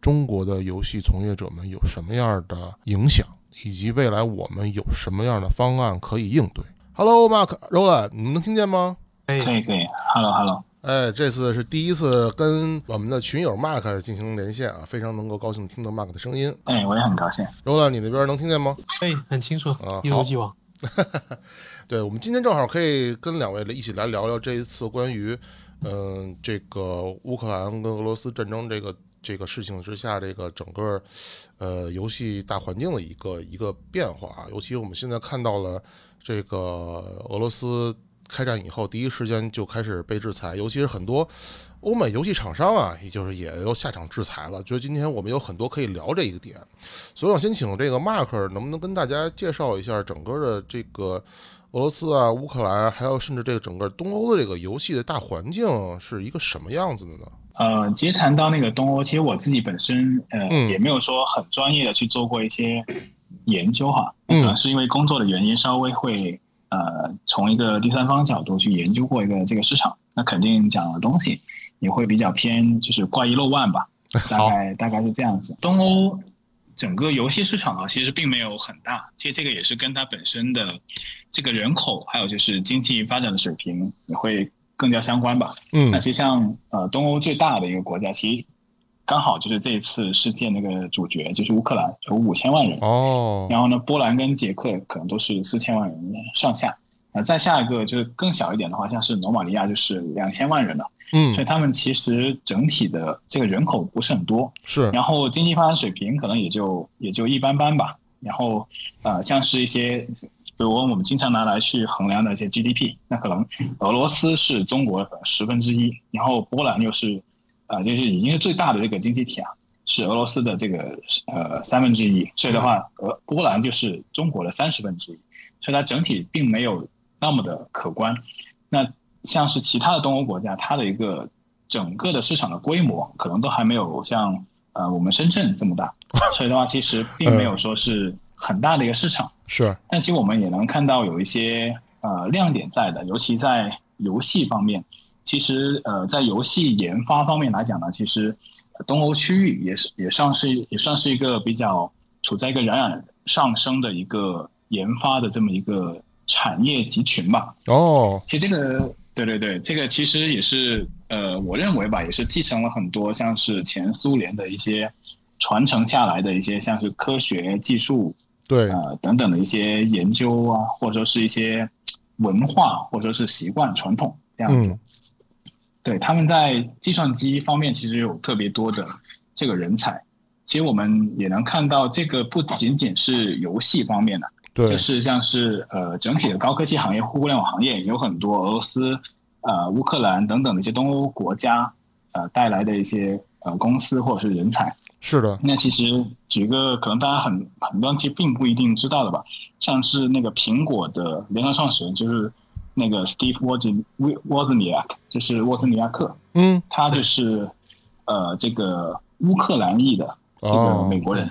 中国的游戏从业者们有什么样的影响，以及未来我们有什么样的方案可以应对。Hello，Mark，Roland，你们能听见吗？可以，可以，可以。Hello，Hello。哎，这次是第一次跟我们的群友 Mark 进行连线啊，非常能够高兴听到 Mark 的声音。哎，我也很高兴。Roland，你那边能听见吗？哎，很清楚啊，一如既往。[LAUGHS] 对，我们今天正好可以跟两位一起来聊聊这一次关于，嗯，这个乌克兰跟俄罗斯战争这个这个事情之下，这个整个呃游戏大环境的一个一个变化啊，尤其我们现在看到了这个俄罗斯。开战以后，第一时间就开始被制裁，尤其是很多欧美游戏厂商啊，也就是也都下场制裁了。觉得今天我们有很多可以聊这一个点，所以我先请这个 Mark 能不能跟大家介绍一下整个的这个俄罗斯啊、乌克兰，还有甚至这个整个东欧的这个游戏的大环境是一个什么样子的呢？呃，其实谈到那个东欧，其实我自己本身呃也没有说很专业的去做过一些研究哈，嗯，是因为工作的原因稍微会。呃，从一个第三方角度去研究过一个这个市场，那肯定讲的东西也会比较偏，就是挂一漏万吧，[LAUGHS] 大概大概是这样子。东欧整个游戏市场啊，其实并没有很大，其实这个也是跟它本身的这个人口，还有就是经济发展的水平也会更加相关吧。嗯，那其实像呃东欧最大的一个国家，其实。刚好就是这一次事件那个主角就是乌克兰，有五千万人哦。然后呢，波兰跟捷克可能都是四千万人上下。那再下一个就是更小一点的话，像是罗马尼亚就是两千万人了。嗯。所以他们其实整体的这个人口不是很多。是。然后经济发展水平可能也就也就一般般吧。然后呃，像是一些比如我们经常拿来去衡量的一些 GDP，那可能俄罗斯是中国十分之一，然后波兰又是。啊，就是已经是最大的这个经济体啊，是俄罗斯的这个呃三分之一，所以的话，俄波兰就是中国的三十分之一，所以它整体并没有那么的可观。那像是其他的东欧国家，它的一个整个的市场的规模可能都还没有像呃我们深圳这么大，所以的话，其实 [LAUGHS] 并没有说是很大的一个市场。是，但其实我们也能看到有一些呃亮点在的，尤其在游戏方面。其实，呃，在游戏研发方面来讲呢，其实东欧区域也是也算是也算是一个比较处在一个冉冉上升的一个研发的这么一个产业集群吧。哦，其实这个，对对对，这个其实也是，呃，我认为吧，也是继承了很多像是前苏联的一些传承下来的一些像是科学技术，对，呃等等的一些研究啊，或者说是一些文化或者说是习惯传统这样子。对，他们在计算机方面其实有特别多的这个人才。其实我们也能看到，这个不仅仅是游戏方面的，对，就是像是呃整体的高科技行业、互联网行业，有很多俄罗斯、呃乌克兰等等的一些东欧国家呃带来的一些呃公司或者是人才。是的。那其实举个可能大家很很多其实并不一定知道的吧，像是那个苹果的联合创始人就是。那个 Steve Wozniak，沃兹尼亚克就是沃兹尼亚克，嗯，他就是呃这个乌克兰裔的这个美国人，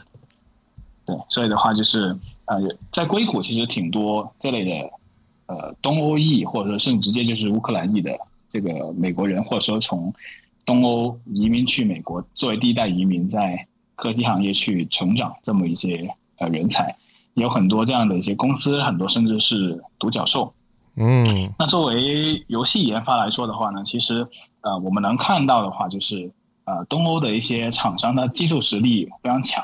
对，所以的话就是呃在硅谷其实挺多这类的呃东欧裔或者说甚至直接就是乌克兰裔的这个美国人，或者说从东欧移民去美国，作为第一代移民在科技行业去成长这么一些呃人才，有很多这样的一些公司，很多甚至是独角兽。嗯那作为游戏研发来说的话呢，其实呃我们能看到的话就是呃东欧的一些厂商的技术实力非常强，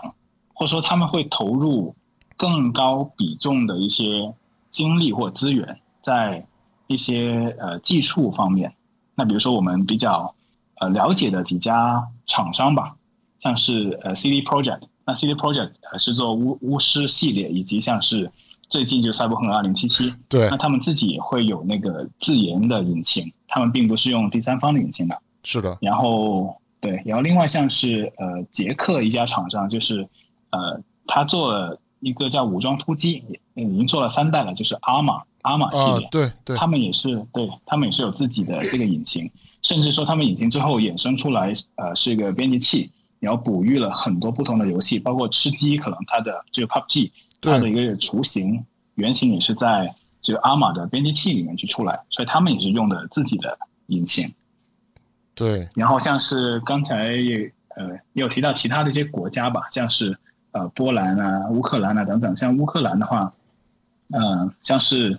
或者说他们会投入更高比重的一些精力或资源在一些呃技术方面。那比如说我们比较呃了解的几家厂商吧，像是呃 CD Project，那 CD Project 是做巫巫师系列，以及像是最近就赛博朋克二零七七，对。那，他们自己也会有那个自研的引擎，他们并不是用第三方的引擎的。是的，然后对，然后另外像是呃捷克一家厂商，就是呃他做了一个叫武装突击，也已经做了三代了，就是阿玛阿玛系啊列，，对对，他们也是对他们也是有自己的这个引擎，甚至说他们引擎之后衍生出来呃是一个编辑器，然后哺育了很多不同的游戏，包括吃鸡，可能它的这个 PUBG 它的一个雏形原型也是在这个阿玛的编辑器里面去出来，所以他们也是用的自己的引擎。对，然后像是刚才也呃也有提到其他的一些国家吧，像是呃波兰啊、乌克兰啊等等。像乌克兰的话，呃像是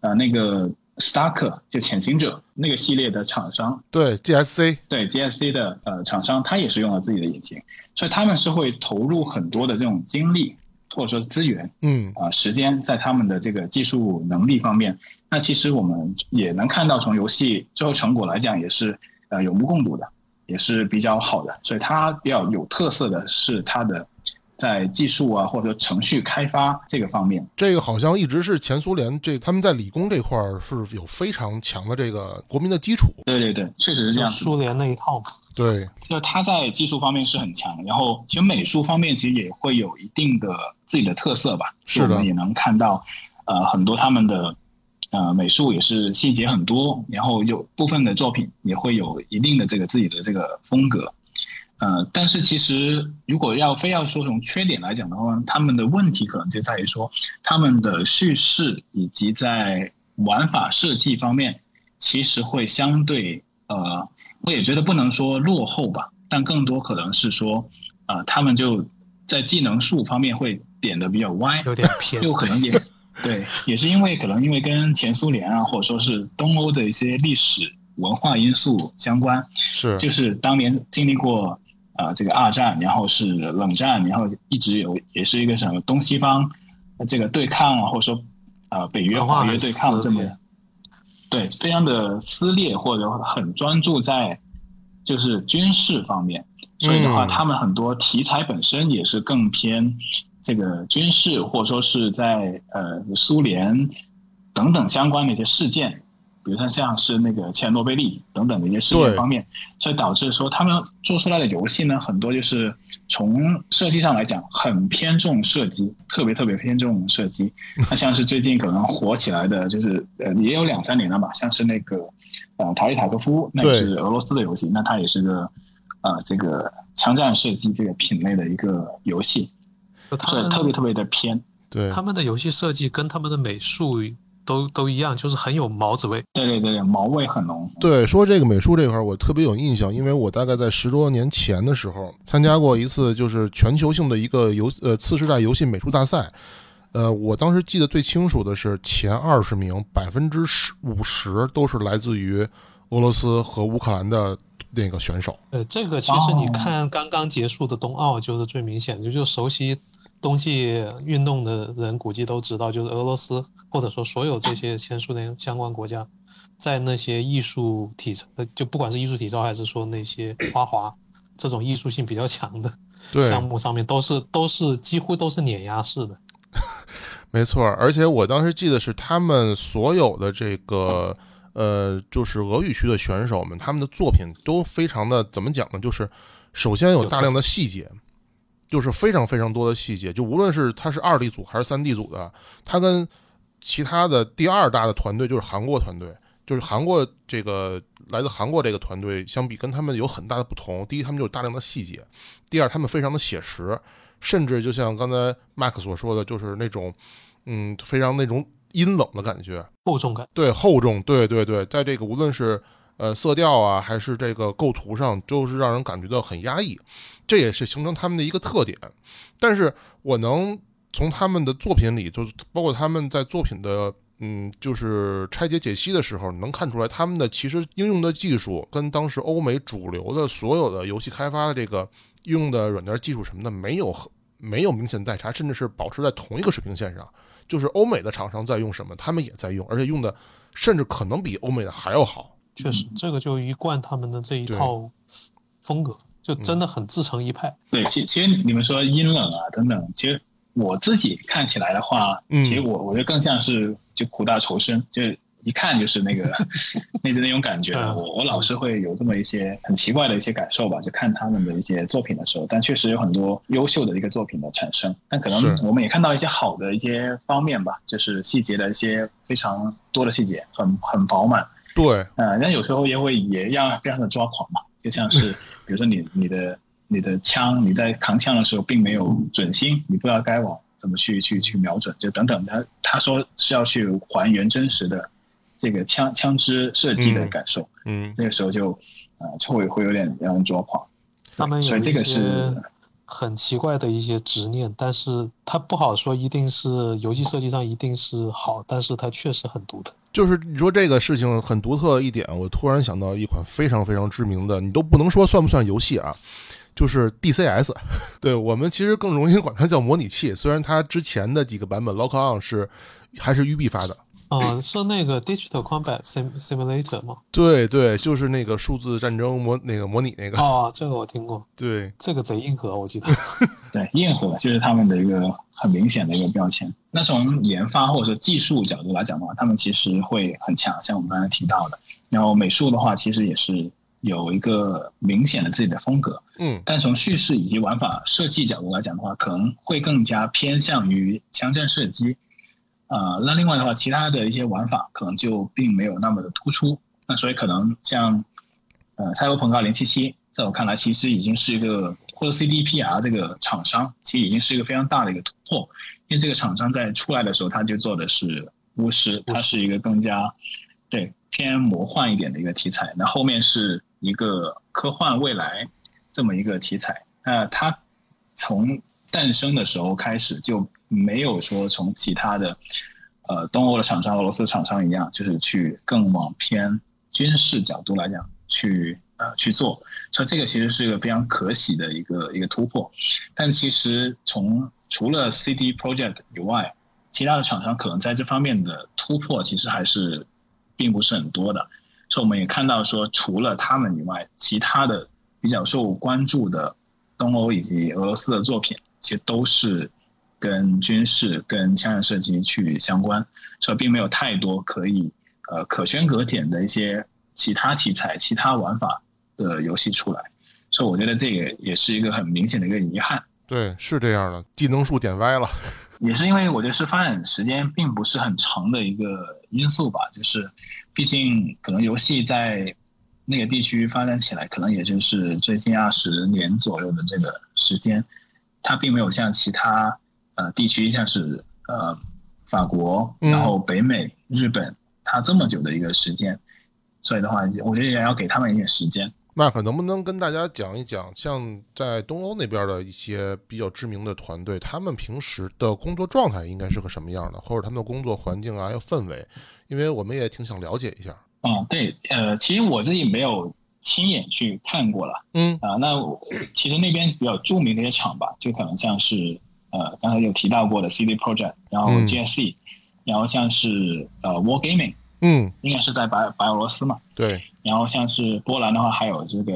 呃那个 Starker 就潜行者那个系列的厂商，对 GSC，对 GSC 的呃厂商，他也是用了自己的引擎，所以他们是会投入很多的这种精力或者说资源嗯，啊、时间在他们的这个技术能力方面。那其实我们也能看到，从游戏最后成果来讲，也是呃有目共睹的，也是比较好的。所以它比较有特色的是它的在技术啊或者说程序开发这个方面。这个好像一直是前苏联这他们在理工这块儿是有非常强的这个国民的基础。对对对，确实是这样。苏联那一套嘛。对，就是他在技术方面是很强，然后其实美术方面其实也会有一定的自己的特色吧。是的我们也能看到，呃，很多他们的呃美术也是细节很多，然后有部分的作品也会有一定的这个自己的这个风格。呃，但是其实如果要非要说从缺点来讲的话，他们的问题可能就在于说他们的叙事以及在玩法设计方面，其实会相对呃，我也觉得不能说落后吧，但更多可能是说，呃，他们就在技能树方面会点的比较歪，有点偏，就可能也对，也是因为可能因为跟前苏联啊，或者说是东欧的一些历史文化因素相关，是，就是当年经历过呃这个二战，然后是冷战，然后一直有也是一个什么东西方呃这个对抗啊，或者说呃北约文化很华约对抗这么对非常的撕裂，或者很专注在就是军事方面，所以的话，嗯。他们很多题材本身也是更偏这个军事，或者说是在呃苏联等等相关的一些事件，比如说像是那个切尔诺贝利等等的一些事件方面，所以导致说他们做出来的游戏呢，很多就是从设计上来讲很偏重射击，特别特别偏重射击。[LAUGHS] 那像是最近可能火起来的，就是呃也有两三年了吧，像是那个呃塔利塔科夫，那也是俄罗斯的游戏，那它也是个呃这个枪战射击这个品类的一个游戏，所以就他们特别特别的偏。对，他们的游戏设计跟他们的美术都都一样，就是很有毛子味。对对对对，毛味很浓。对，说这个美术这块儿，我特别有印象，因为我大概在十多年前的时候参加过一次，就是全球性的一个游呃次世代游戏美术大赛。呃，我当时记得最清楚的是前二十名，百分之十五十都是来自于俄罗斯和乌克兰的那个选手。呃，这个其实你哦看刚刚结束的冬奥就是最明显的，就熟悉冬季运动的人估计都知道，就是俄罗斯或者说所有这些前苏联相关国家，在那些艺术体操，呃就不管是艺术体操还是说那些花滑这种艺术性比较强的，项目上面，都是都是几乎都是碾压式的。[LAUGHS] 没错，而且我当时记得是他们所有的这个呃，就是俄语区的选手们，他们的作品都非常的怎么讲呢？就是首先有大量的细节，就是非常非常多的细节，就无论是他是二 D 组还是三 D 组的，他跟其他的第二大的团队就是韩国团队，就是韩国这个来自韩国这个团队相比，跟他们有很大的不同。第一，他们有大量的细节；第二，他们非常的写实。甚至就像刚才麦克所说的，就是那种，嗯，非常那种阴冷的感觉，厚重感，对厚重，对对对，在这个无论是呃色调啊，还是这个构图上，就是让人感觉到很压抑，这也是形成他们的一个特点。但是我能从他们的作品里，就是包括他们在作品的。嗯，就是拆解解析的时候，能看出来他们的其实应用的技术跟当时欧美主流的所有的游戏开发的这个用的软件技术什么的没有没有明显代差，甚至是保持在同一个水平线上。就是欧美的厂商在用什么，他们也在用，而且用的甚至可能比欧美的还要好。确实，这个就一贯他们的这一套风格，就真的很自成一派。对，其其实你们说阴冷啊等等，其实我自己看起来的话，其实我我觉得更像是。就苦大仇深，就一看就是那个 [LAUGHS] 那那种感觉。我我老是会有这么一些很奇怪的一些感受吧，就看他们的一些作品的时候。但确实有很多优秀的一个作品的产生，但可能我们也看到一些好的一些方面吧，就是细节的一些非常多的细节，很很饱满。对，呃，但有时候也会也让非常的抓狂嘛，就像是 [LAUGHS] 比如说你你的你的枪你在扛枪的时候并没有准心，你不知道该往。怎么去去去瞄准？就等等，他他说是要去还原真实的这个枪枪支设计的感受。嗯，那个时候就啊，就会会有点让人抓狂。他们有一些很奇怪的一些执念，但是他不好说一定是游戏设计上一定是好，但是它确实很独特。就是你说这个事情很独特一点，我突然想到一款非常非常知名的，你都不能说算不算游戏啊？就是 DCS，[LAUGHS] 对我们其实更容易管它叫模拟器。虽然它之前的几个版本 Lock On 是还是育碧发的。啊，是那个 Digital Combat Sim Simulator 吗？对对，就是那个数字战争模那个模拟那个。哦，这个我听过。对，这个贼硬核，我记得。[LAUGHS] 对，硬核就是他们的一个很明显的一个标签。那从研发或者说技术角度来讲的话，他们其实会很强，像我们刚才提到的。然后美术的话，其实也是。有一个明显的自己的风格，嗯，但从叙事以及玩法设计角度来讲的话，可能会更加偏向于枪战射击，啊，那另外的话，其他的一些玩法可能就并没有那么的突出，那所以可能像，呃，赛博朋克零七七，在我看来，其实已经是一个或者 CDPR 这个厂商，其实已经是一个非常大的一个突破，因为这个厂商在出来的时候，他就做的是巫师，它是一个更加对偏魔幻一点的一个题材，那后面是。一个科幻未来这么一个题材，那它从诞生的时候开始就没有说从其他的呃东欧的厂商、俄罗斯厂商一样，就是去更往偏军事角度来讲去呃去做，所以这个其实是一个非常可喜的一个一个突破。但其实从除了 CD Project 以外，其他的厂商可能在这方面的突破其实还是并不是很多的。所以我们也看到说，除了他们以外，其他的比较受关注的东欧以及俄罗斯的作品，其实都是跟军事、跟枪械射击去相关，所以并没有太多可以呃可圈可点的一些其他题材、其他玩法的游戏出来。所以我觉得这个也是一个很明显的一个遗憾。对，是这样的，技能树点歪了。[LAUGHS] 也是因为我觉得是发展时间并不是很长的一个因素吧，就是。毕竟，可能游戏在那个地区发展起来，可能也就是最近二十年左右的这个时间，它并没有像其他呃地区，像是呃法国，然后北美、日本，它这么久的一个时间。所以的话，我觉得也要给他们一点时间。那可能不能跟大家讲一讲，像在东欧那边的一些比较知名的团队，他们平时的工作状态应该是个什么样的，或者他们的工作环境啊，还有氛围？因为我们也挺想了解一下。啊，对，呃，其实我自己没有亲眼去看过了。嗯，啊，那其实那边比较著名的一些厂吧，就可能像是呃刚才有提到过的 CD Project，然后 GSC，然后像是呃 War Gaming，嗯，应该是在白白俄罗斯嘛。对。然后像是波兰的话，还有这个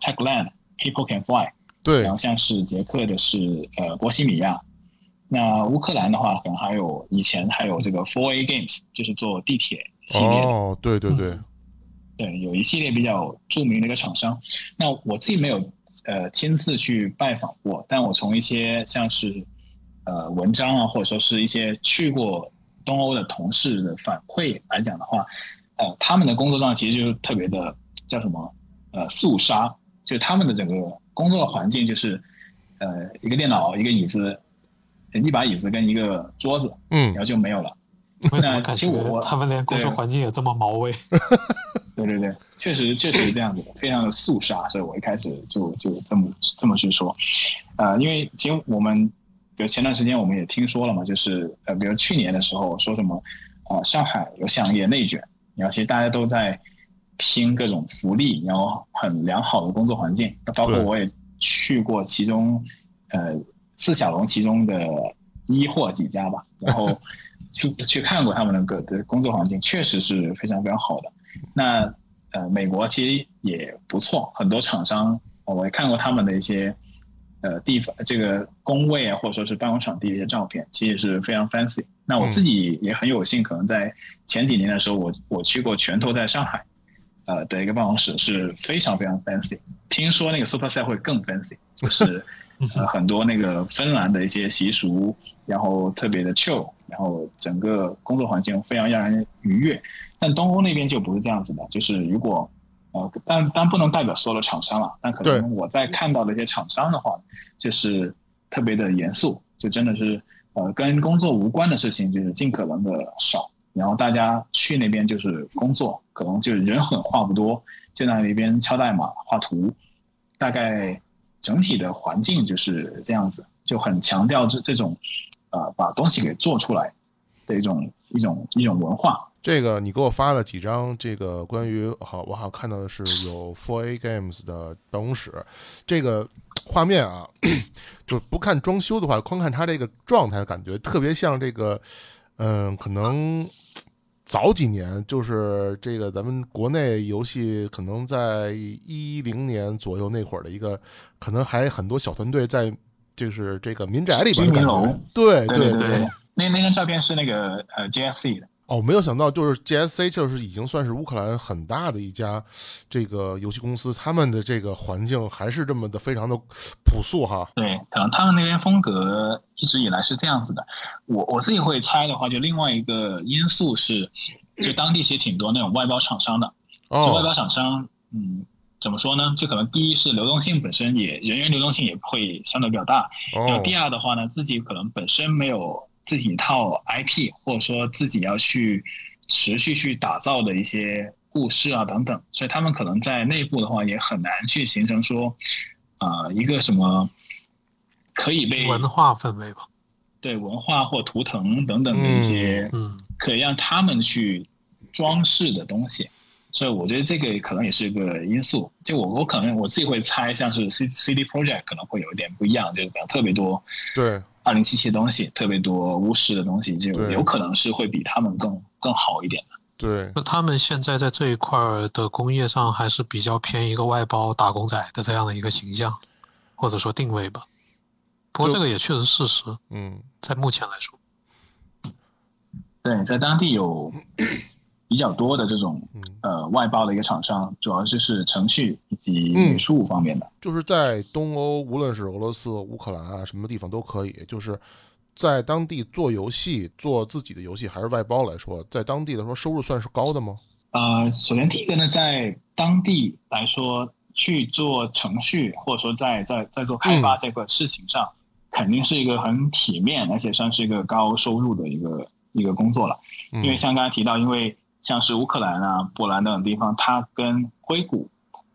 Techland，People Can Fly。对。然后像是捷克的是呃波西米亚。那乌克兰的话，可能还有以前还有这个 Four A Games，就是做地铁系列的。哦，对对对，对，有一系列比较著名的一个厂商。那我自己没有呃亲自去拜访过，但我从一些像是呃文章啊，或者说是一些去过东欧的同事的反馈来讲的话，呃，他们的工作状态其实就是特别的叫什么呃肃杀，就他们的整个工作的环境就是呃一个电脑一个椅子。一把椅子跟一个桌子，嗯，然后就没有了。为什么感觉他们连工作环境也这么毛味？[LAUGHS] 对，对对对，确实确实是这样子的，非常的肃杀，所以我一开始就就这么这么去说，呃，因为其实我们，比如前段时间我们也听说了嘛，就是呃，比如去年的时候说什么，啊，上海有想业内卷，然后其实大家都在拼各种福利，然后很良好的工作环境，包括我也去过其中，呃，四小龙其中的一或几家吧，然后。[LAUGHS] 去去看过他们的个的工作环境，确实是非常非常好的。那呃，美国其实也不错，很多厂商我也看过他们的一些呃地方，这个工位啊，或者说是办公场地的一些照片，其实是非常 fancy。那我自己也很有幸，可能在前几年的时候，我我去过拳头在上海呃的一个办公室，是非常非常 fancy。听说那个 Supercell 会更 fancy，就是 [LAUGHS] 呃很多那个芬兰的一些习俗，然后特别的 chill。然后整个工作环境非常让人愉悦，但东欧那边就不是这样子的。就是如果，呃，但但不能代表所有的厂商了。但可能我在看到的一些厂商的话，就是特别的严肃，就真的是呃跟工作无关的事情，就是尽可能的少。然后大家去那边就是工作，可能就是人狠话不多，就在那边敲代码、画图。大概整体的环境就是这样子，就很强调这这种。呃，把东西给做出来的一种一种一种文化。这个你给我发了几张，这个关于好，我好像看到的是有 Four A Games 的办公室，这个画面啊，[CLEARS THROAT] 就不看装修的话，光看它这个状态，感觉特别像这个，嗯，可能早几年就是这个咱们国内游戏可能在一零年左右那会儿的一个，可能还很多小团队在。就是这个民宅里边的感觉，对对对，那那张照片是那个呃 GSC 的哦，没有想到就是 GSC 就是已经算是乌克兰很大的一家这个游戏公司，他们的这个环境还是这么的非常的朴素哈。对，可能他们那边风格一直以来是这样子的。我我自己会猜的话，就另外一个因素是，就当地其实挺多那种外包厂商的，就外包厂商，嗯。怎么说呢？就可能第一是流动性本身也人员流动性也会相对比较大，然后第二的话呢，自己可能本身没有自己一套 IP，或者说自己要去持续去打造的一些故事啊等等，所以他们可能在内部的话也很难去形成说，啊一个什么可以被文化氛围吧，对文化或图腾等等的一些，嗯，可以让他们去装饰的东西。所以我觉得这个可能也是一个因素。就我我可能我自己会猜，像是 C C D Project 可能会有一点不一样，就是比较特别多对二零七七的东西，特别多巫师的东西，就有可能是会比他们更更好一点的。对，那他们现在在这一块的工业上还是比较偏一个外包打工仔的这样的一个形象，或者说定位吧。不过这个也确实事实。嗯，在目前来说，对，在当地有。比较多的这种呃外包的一个厂商，主要就是程序以及美术方面的。就是在东欧，无论是俄罗斯、乌克兰啊，什么地方都可以。就是在当地做游戏，做自己的游戏还是外包来说，在当地的说收入算是高的吗？呃，首先第一个呢，在当地来说去做程序，或者说在在在做开发这个事情上，肯定是一个很体面，而且算是一个高收入的一个一个工作了。因为像刚才提到，因为像是乌克兰啊、波兰等等地方，它跟硅谷，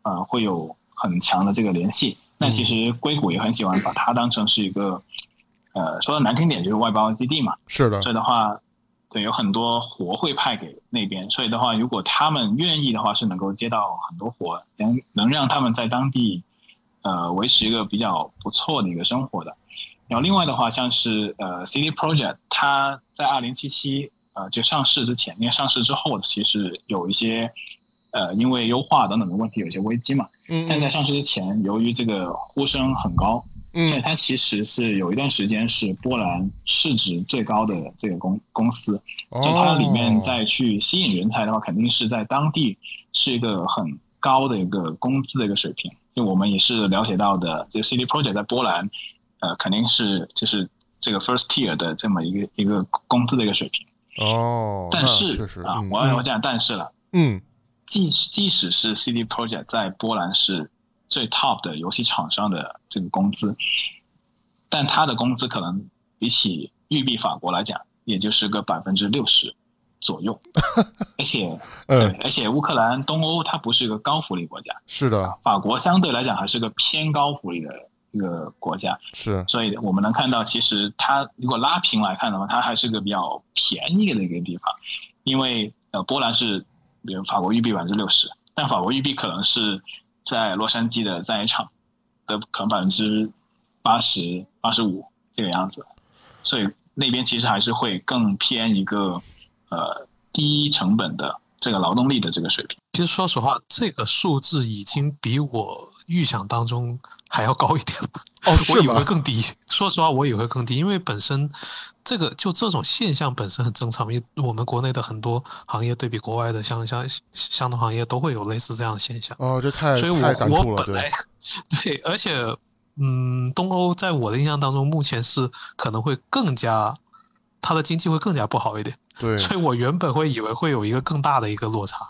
呃，会有很强的这个联系。那其实硅谷也很喜欢把它当成是一个，呃，说的难听点就是外包基地嘛。是的。所以的话，对，有很多活会派给那边。所以的话，如果他们愿意的话，是能够接到很多活，能能让他们在当地，呃，维持一个比较不错的一个生活的。然后另外的话，像是呃，CD Project，它在二零七七。呃，就上市之前，因为上市之后其实有一些，呃，因为优化等等的问题，有些危机嘛。嗯。但在上市之前，由于这个呼声很高，嗯，所以它其实是有一段时间是波兰市值最高的这个公公司。哦。就它里面再去吸引人才的话，肯定是在当地是一个很高的一个工资的一个水平。就我们也是了解到的，这个 CD Project 在波兰，呃，肯定是就是这个 First Tier 的这么一个一个工资的一个水平。哦，但是啊，我要我讲但是了，嗯，即即使是 CD Project 在波兰是最 top 的游戏厂商的这个工资，但他的工资可能比起育碧法国来讲，也就是个百分之六十，左右，[LAUGHS] 而且嗯。对，而且乌克兰东欧它不是一个高福利国家，是的，法国相对来讲还是个偏高福利的一个国家，是，所以我们能看到，其实它如果拉平来看的话，它还是个比较便宜的一个地方，因为呃，波兰是比如法国预币百分之六十，但法国预币可能是在洛杉矶的在场的可能百分之八十八十五这个样子，所以那边其实还是会更偏一个呃低成本的这个劳动力的这个水平。其实说实话，这个数字已经比我预想当中还要高一点了。哦，[LAUGHS] 我以为？更低。说实话，我以为更低，因为本身这个就这种现象本身很正常，因为我们国内的很多行业对比国外的像像相同行业都会有类似这样的现象。哦，这太所以我太感触了，对我本来，[LAUGHS] 对，而且嗯，东欧在我的印象当中，目前是可能会更加，它的经济会更加不好一点，对，所以我原本会以为会有一个更大的一个落差。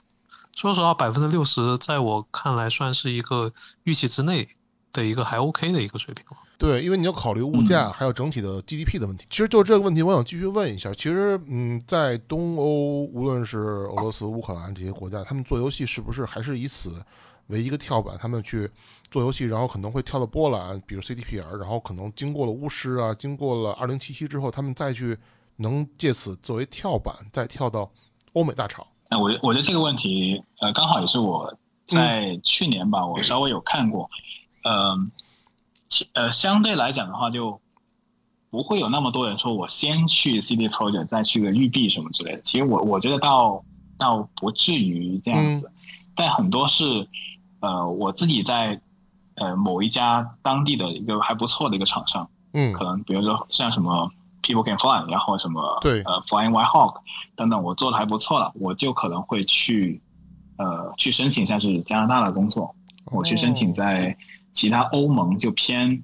说实话，百分之六十在我看来算是一个预期之内的一个还 OK 的一个水平了。对，因为你要考虑物价，还有整体的 GDP 的问题。其实就这个问题，我想继续问一下。其实，嗯，在东欧，无论是俄罗斯、乌克兰这些国家，他们做游戏是不是还是以此为一个跳板？他们去做游戏，然后可能会跳到波兰，比如 CDPR，然后可能经过了巫师啊，经过了二零七七之后，他们再去能借此作为跳板，再跳到欧美大厂。那我我觉得这个问题，呃，刚好也是我在去年吧，我稍微有看过，呃，相对来讲的话，就不会有那么多人说我先去 CD Project，再去个育碧什么之类的。其实我我觉得倒倒不至于这样子，但很多是呃我自己在呃某一家当地的一个还不错的一个厂商，嗯可能比如说像什么 People Can Fly，然后什么对。呃 Flying White Hawk 等等，我做的还不错了，我就可能会去呃去申请像是加拿大的工作，我去申请在其他欧盟就偏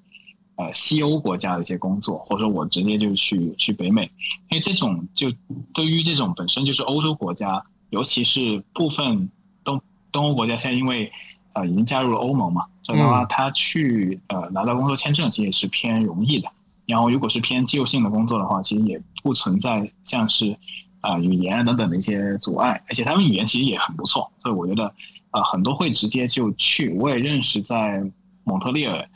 呃西欧国家的一些工作，或者说我直接就去去北美，因为这种就对于这种本身就是欧洲国家，尤其是部分东东欧国家，现在因为呃已经加入了欧盟嘛，所以的话，嗯。他去呃拿到工作签证其实也是偏容易的。然后如果是偏技术性的工作的话，其实也不存在像是啊、语言啊等等的一些阻碍，而且他们语言其实也很不错，所以我觉得呃很多会直接就去。我也认识在蒙特利尔，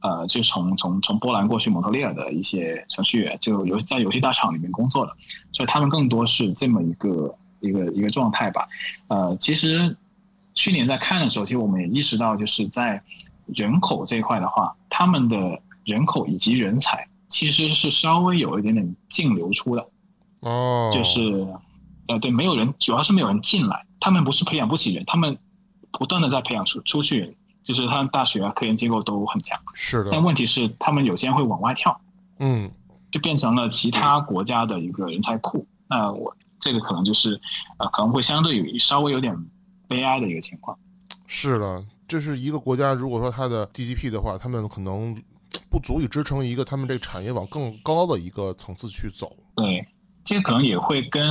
呃，就从从从波兰过去蒙特利尔的一些程序员，就游在游戏大厂里面工作的，所以他们更多是这么一个一个一个状态吧。呃，其实去年在看的时候，其实我们也意识到，就是在人口这一块的话，他们的人口以及人才其实是稍微有一点点净流出的。哦，就是，呃，对，没有人，主要是没有人进来，他们不是培养不起人，他们不断的在培养出出去人，就是他们大学啊、科研机构都很强，是的但，问题是他们有些人会往外跳，嗯，就变成了其他国家的一个人才库。那我这个可能就是，呃，可能会相对于稍微有点悲哀的一个情况。是的，这是一个国家，如果说它的 GDP 的话，他们可能不足以支撑一个他们这个产业往更高的一个层次去走。对，这个可能也会跟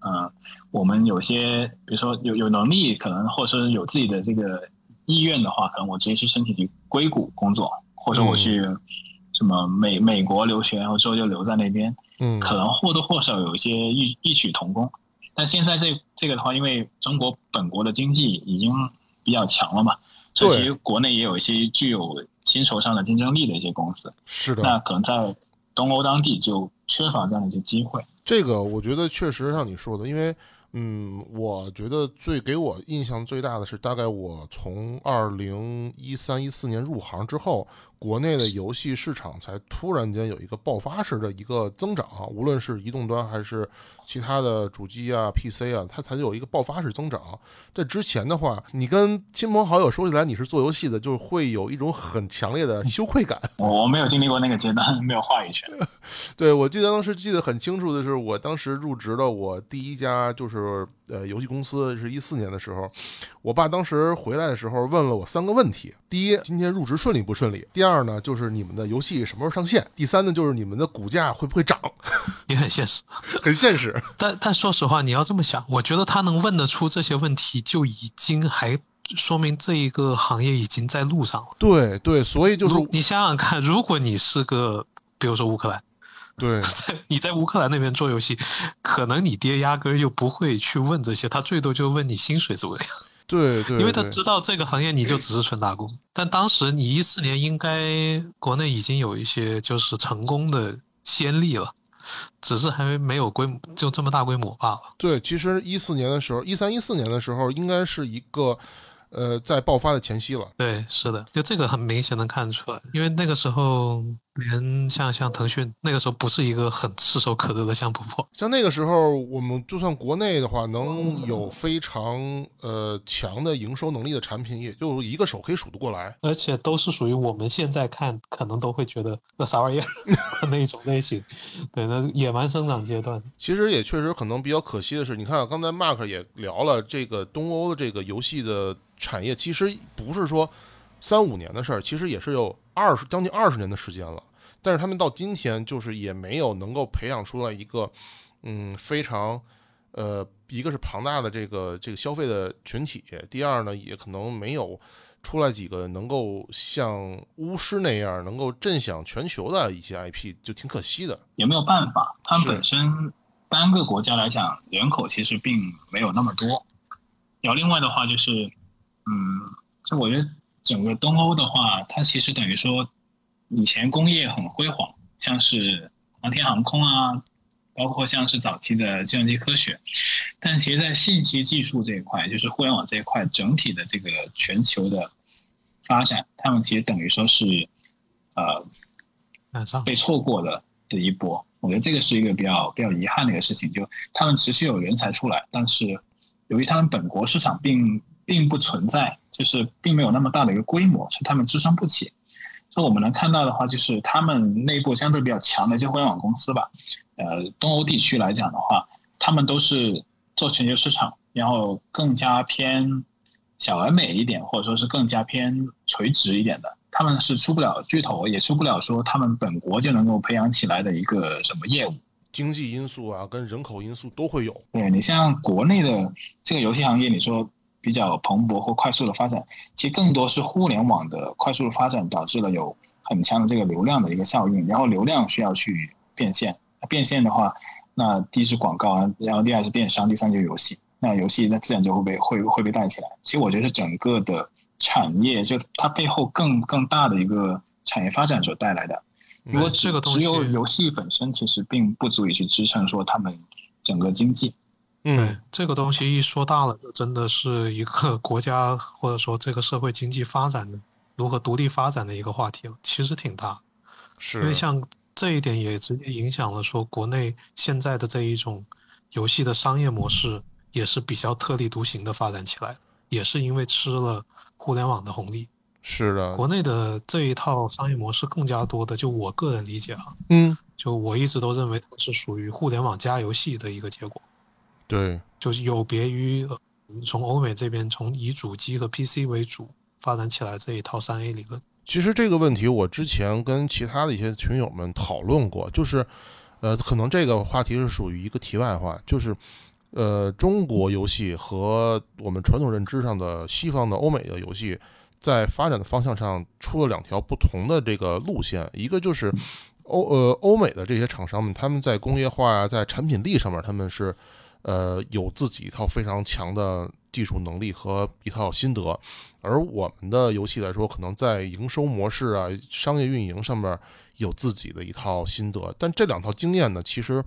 呃，我们有些，比如说有有能力，可能或者说有自己的这个意愿的话，可能我直接去申请去硅谷工作，或者我去什么美美国留学，然后之后就留在那边，嗯，可能或多或少有一些异异曲同工。但现在这这个的话，因为中国本国的经济已经比较强了嘛，所以其实国内也有一些具有薪酬上的竞争力的一些公司，是的，那可能在东欧当地就缺乏这样的一些机会。这个我觉得确实像你说的，因为嗯，我觉得最给我印象最大的是，大概我从二零一三一四年入行之后，国内的游戏市场才突然间有一个爆发式的一个增长啊，无论是移动端还是其他的主机啊、PC 啊，它才有一个爆发式增长。这之前的话，你跟亲朋好友说起来你是做游戏的，就会有一种很强烈的羞愧感。我 [LAUGHS] 我没有经历过那个阶段，没有话语权。[LAUGHS] 对，我记得当时记得很清楚的是，我当时入职了我第一家就是呃游戏公司，是一四年的时候，我爸当时回来的时候问了我三个问题：第一，今天入职顺利不顺利；第二呢，就是你们的游戏什么时候上线；第三呢，就是你们的股价会不会涨，[LAUGHS] 也很现实。[LAUGHS] 很现实。但但说实话，你要这么想，我觉得他能问得出这些问题，就已经还说明这一个行业已经在路上了。对对，所以就是你想想看，如果你是个，比如说乌克兰，对，在 [LAUGHS] 你在乌克兰那边做游戏，可能你爹压根儿就不会去问这些，他最多就问你薪水怎么样，[LAUGHS] 对对，因为他知道这个行业你就只是纯打工。但当时你一四年应该国内已经有一些就是成功的先例了，只是还没有规模就这么大规模罢了。对，其实一四年的时候，一三一四年的时候，应该是一个呃在爆发的前夕了。对，是的，就这个很明显能看出来，因为那个时候连像像腾讯那个时候不是一个很炙手可热的香饽饽，像那个时候，我们就算国内的话，能有非常呃强的营收能力的产品，也就一个手可以数得过来。而且都是属于我们现在看可能都会觉得那啥玩意儿的 [LAUGHS] 那一种类型，对，那野蛮生长阶段。其实也确实可能比较可惜的是，你看啊刚才 Mark 也聊了这个东欧的这个游戏的产业，其实不是说三五年的事儿，其实也是有二十将近二十年的时间了。但是他们到今天就是也没有能够培养出来一个嗯非常呃一个是庞大的这个这个消费的群体，第二呢也可能没有出来几个能够像巫师那样能够震响全球的一些 IP，就挺可惜的。也没有办法，他们本身单个国家来讲，人口其实并没有那么多。然后另外的话就是，嗯，就我觉得整个东欧的话，它其实等于说，以前工业很辉煌，像是航天航空啊，包括像是早期的计算机科学，但其实，在信息技术这一块，就是互联网这一块，整体的这个全球的发展，他们其实等于说是，呃，被错过的的一波。我觉得这个是一个比较比较遗憾的一个事情，就他们持续有人才出来，但是由于他们本国市场并并不存在，就是并没有那么大的一个规模，所以他们支撑不起。所以我们能看到的话，就是他们内部相对比较强的一些互联网公司吧，呃，东欧地区来讲的话，他们都是做全球市场，然后更加偏小而美一点，或者说是更加偏垂直一点的。他们是出不了巨头，也出不了说他们本国就能够培养起来的一个什么业务。经济因素啊，跟人口因素都会有。对你像国内的这个游戏行业，你说比较蓬勃或快速的发展，其实更多是互联网的快速的发展导致了有很强的这个流量的一个效应，然后流量需要去变现，变现的话，那第一是广告啊，然后第二是电商，第三就是游戏，那游戏那自然就会被会会被带起来。其实我觉得是整个的产业，就它背后更更大的一个产业发展所带来的。如果只这个东西只有游戏本身，其实并不足以去支撑说他们整个经济。对嗯，这个东西一说大了，就真的是一个国家或者说这个社会经济发展的如何独立发展的一个话题了，其实挺大。是因为像这一点也直接影响了说国内现在的这一种游戏的商业模式也是比较特立独行的发展起来，也是因为吃了互联网的红利。是的，国内的这一套商业模式更加多的，就我个人理解啊，嗯，就我一直都认为它是属于互联网加游戏的一个结果。对，就是有别于呃从欧美这边从以主机和 PC 为主发展起来这一套三 A 理论。其实这个问题我之前跟其他的一些群友们讨论过，就是，呃，可能这个话题是属于一个题外话，就是，呃，中国游戏和我们传统认知上的西方的欧美的游戏，在发展的方向上出了两条不同的这个路线，一个就是欧呃欧美的这些厂商们，他们在工业化啊，在产品力上面，他们是呃有自己一套非常强的技术能力和一套心得，而我们的游戏来说，可能在营收模式啊、商业运营上面有自己的一套心得，但这两套经验呢，其实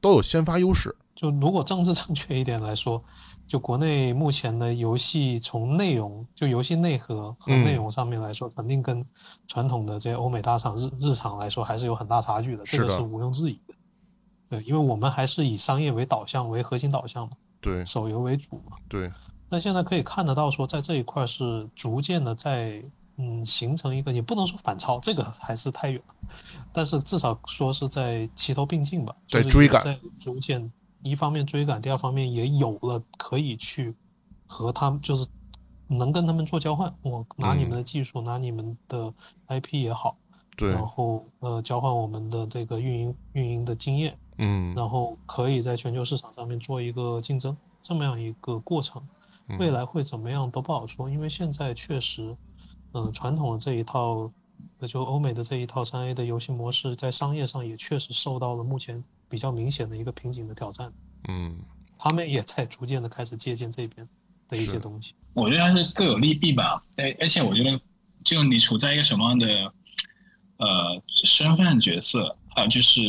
都有先发优势。就如果政治正确一点来说，就国内目前的游戏从内容，就游戏内核和嗯内容上面来说，肯定跟传统的这些欧美大厂日日常来说还是有很大差距的，这个是毋庸置疑的。对，因为我们还是以商业为导向为核心导向嘛，对。手游为主嘛。对，那现在可以看得到，说在这一块是逐渐的在嗯形成一个，也不能说反超，这个还是太远了，但是至少说是在齐头并进吧，就是在追赶在逐渐一方面追赶，第二方面也有了可以去和他们就是能跟他们做交换，我拿你们的技术，拿你们的 IP 也好，嗯对，然后呃交换我们的这个运营运营的经验，嗯，然后可以在全球市场上面做一个竞争，这么样一个过程。嗯未来会怎么样都不好说，因为现在确实，嗯、传统的这一套那就欧美的这一套三 A 的游戏模式，在商业上也确实受到了目前比较明显的一个瓶颈的挑战。嗯，他们也在逐渐的开始借鉴这边的一些东西。我觉得还是各有利弊吧。而而且我觉得，就你处在一个什么样的呃身份角色，还有就是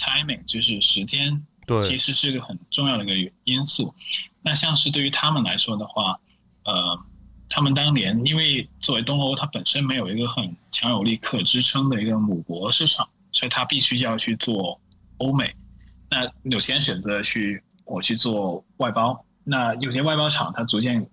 timing，就是时间，对其实是一个很重要的一个因素。那像是对于他们来说的话，呃，他们当年因为作为东欧，它本身没有一个很强有力可支撑的一个母国市场，所以它必须要去做欧美。那有些人选择去我去做外包，那有些外包厂它逐渐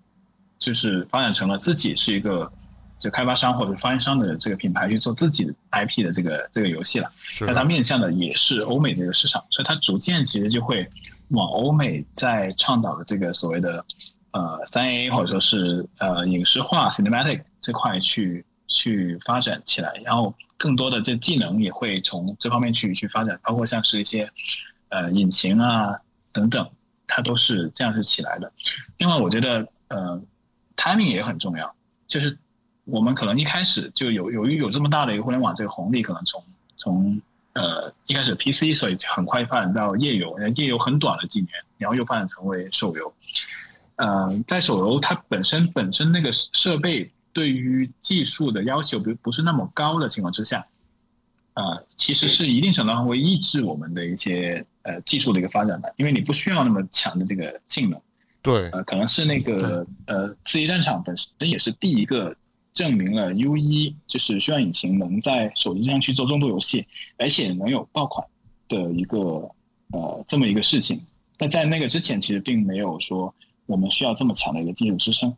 就是发展成了自己是一个就开发商或者发行商的这个品牌去做自己的 IP 的这个这个游戏了。是那它面向的也是欧美这个市场，所以它逐渐其实就会往欧美在倡导的这个所谓的呃三 A 或者说是呃影视化 cinematic 这块去去发展起来，然后更多的这技能也会从这方面去去发展，包括像是一些呃引擎啊等等，它都是这样是起来的。另外，我觉得呃 timing 也很重要，就是我们可能一开始就有由于有这么大的一个互联网这个红利，可能从从呃一开始 PC，所以很快发展到页游，页游很短了几年，然后又发展成为手游。呃，在手游它本身本身那个设备对于技术的要求不不是那么高的情况之下，呃，其实是一定程度上会抑制我们的一些呃技术的一个发展的，因为你不需要那么强的这个性能。对，呃，可能是那个呃，刺激战场本身也是第一个证明了 U 一就是虚幻引擎能在手机上去做重度游戏，而且能有爆款的一个呃这么一个事情。那在那个之前，其实并没有说我们需要这么强的一个技术支撑，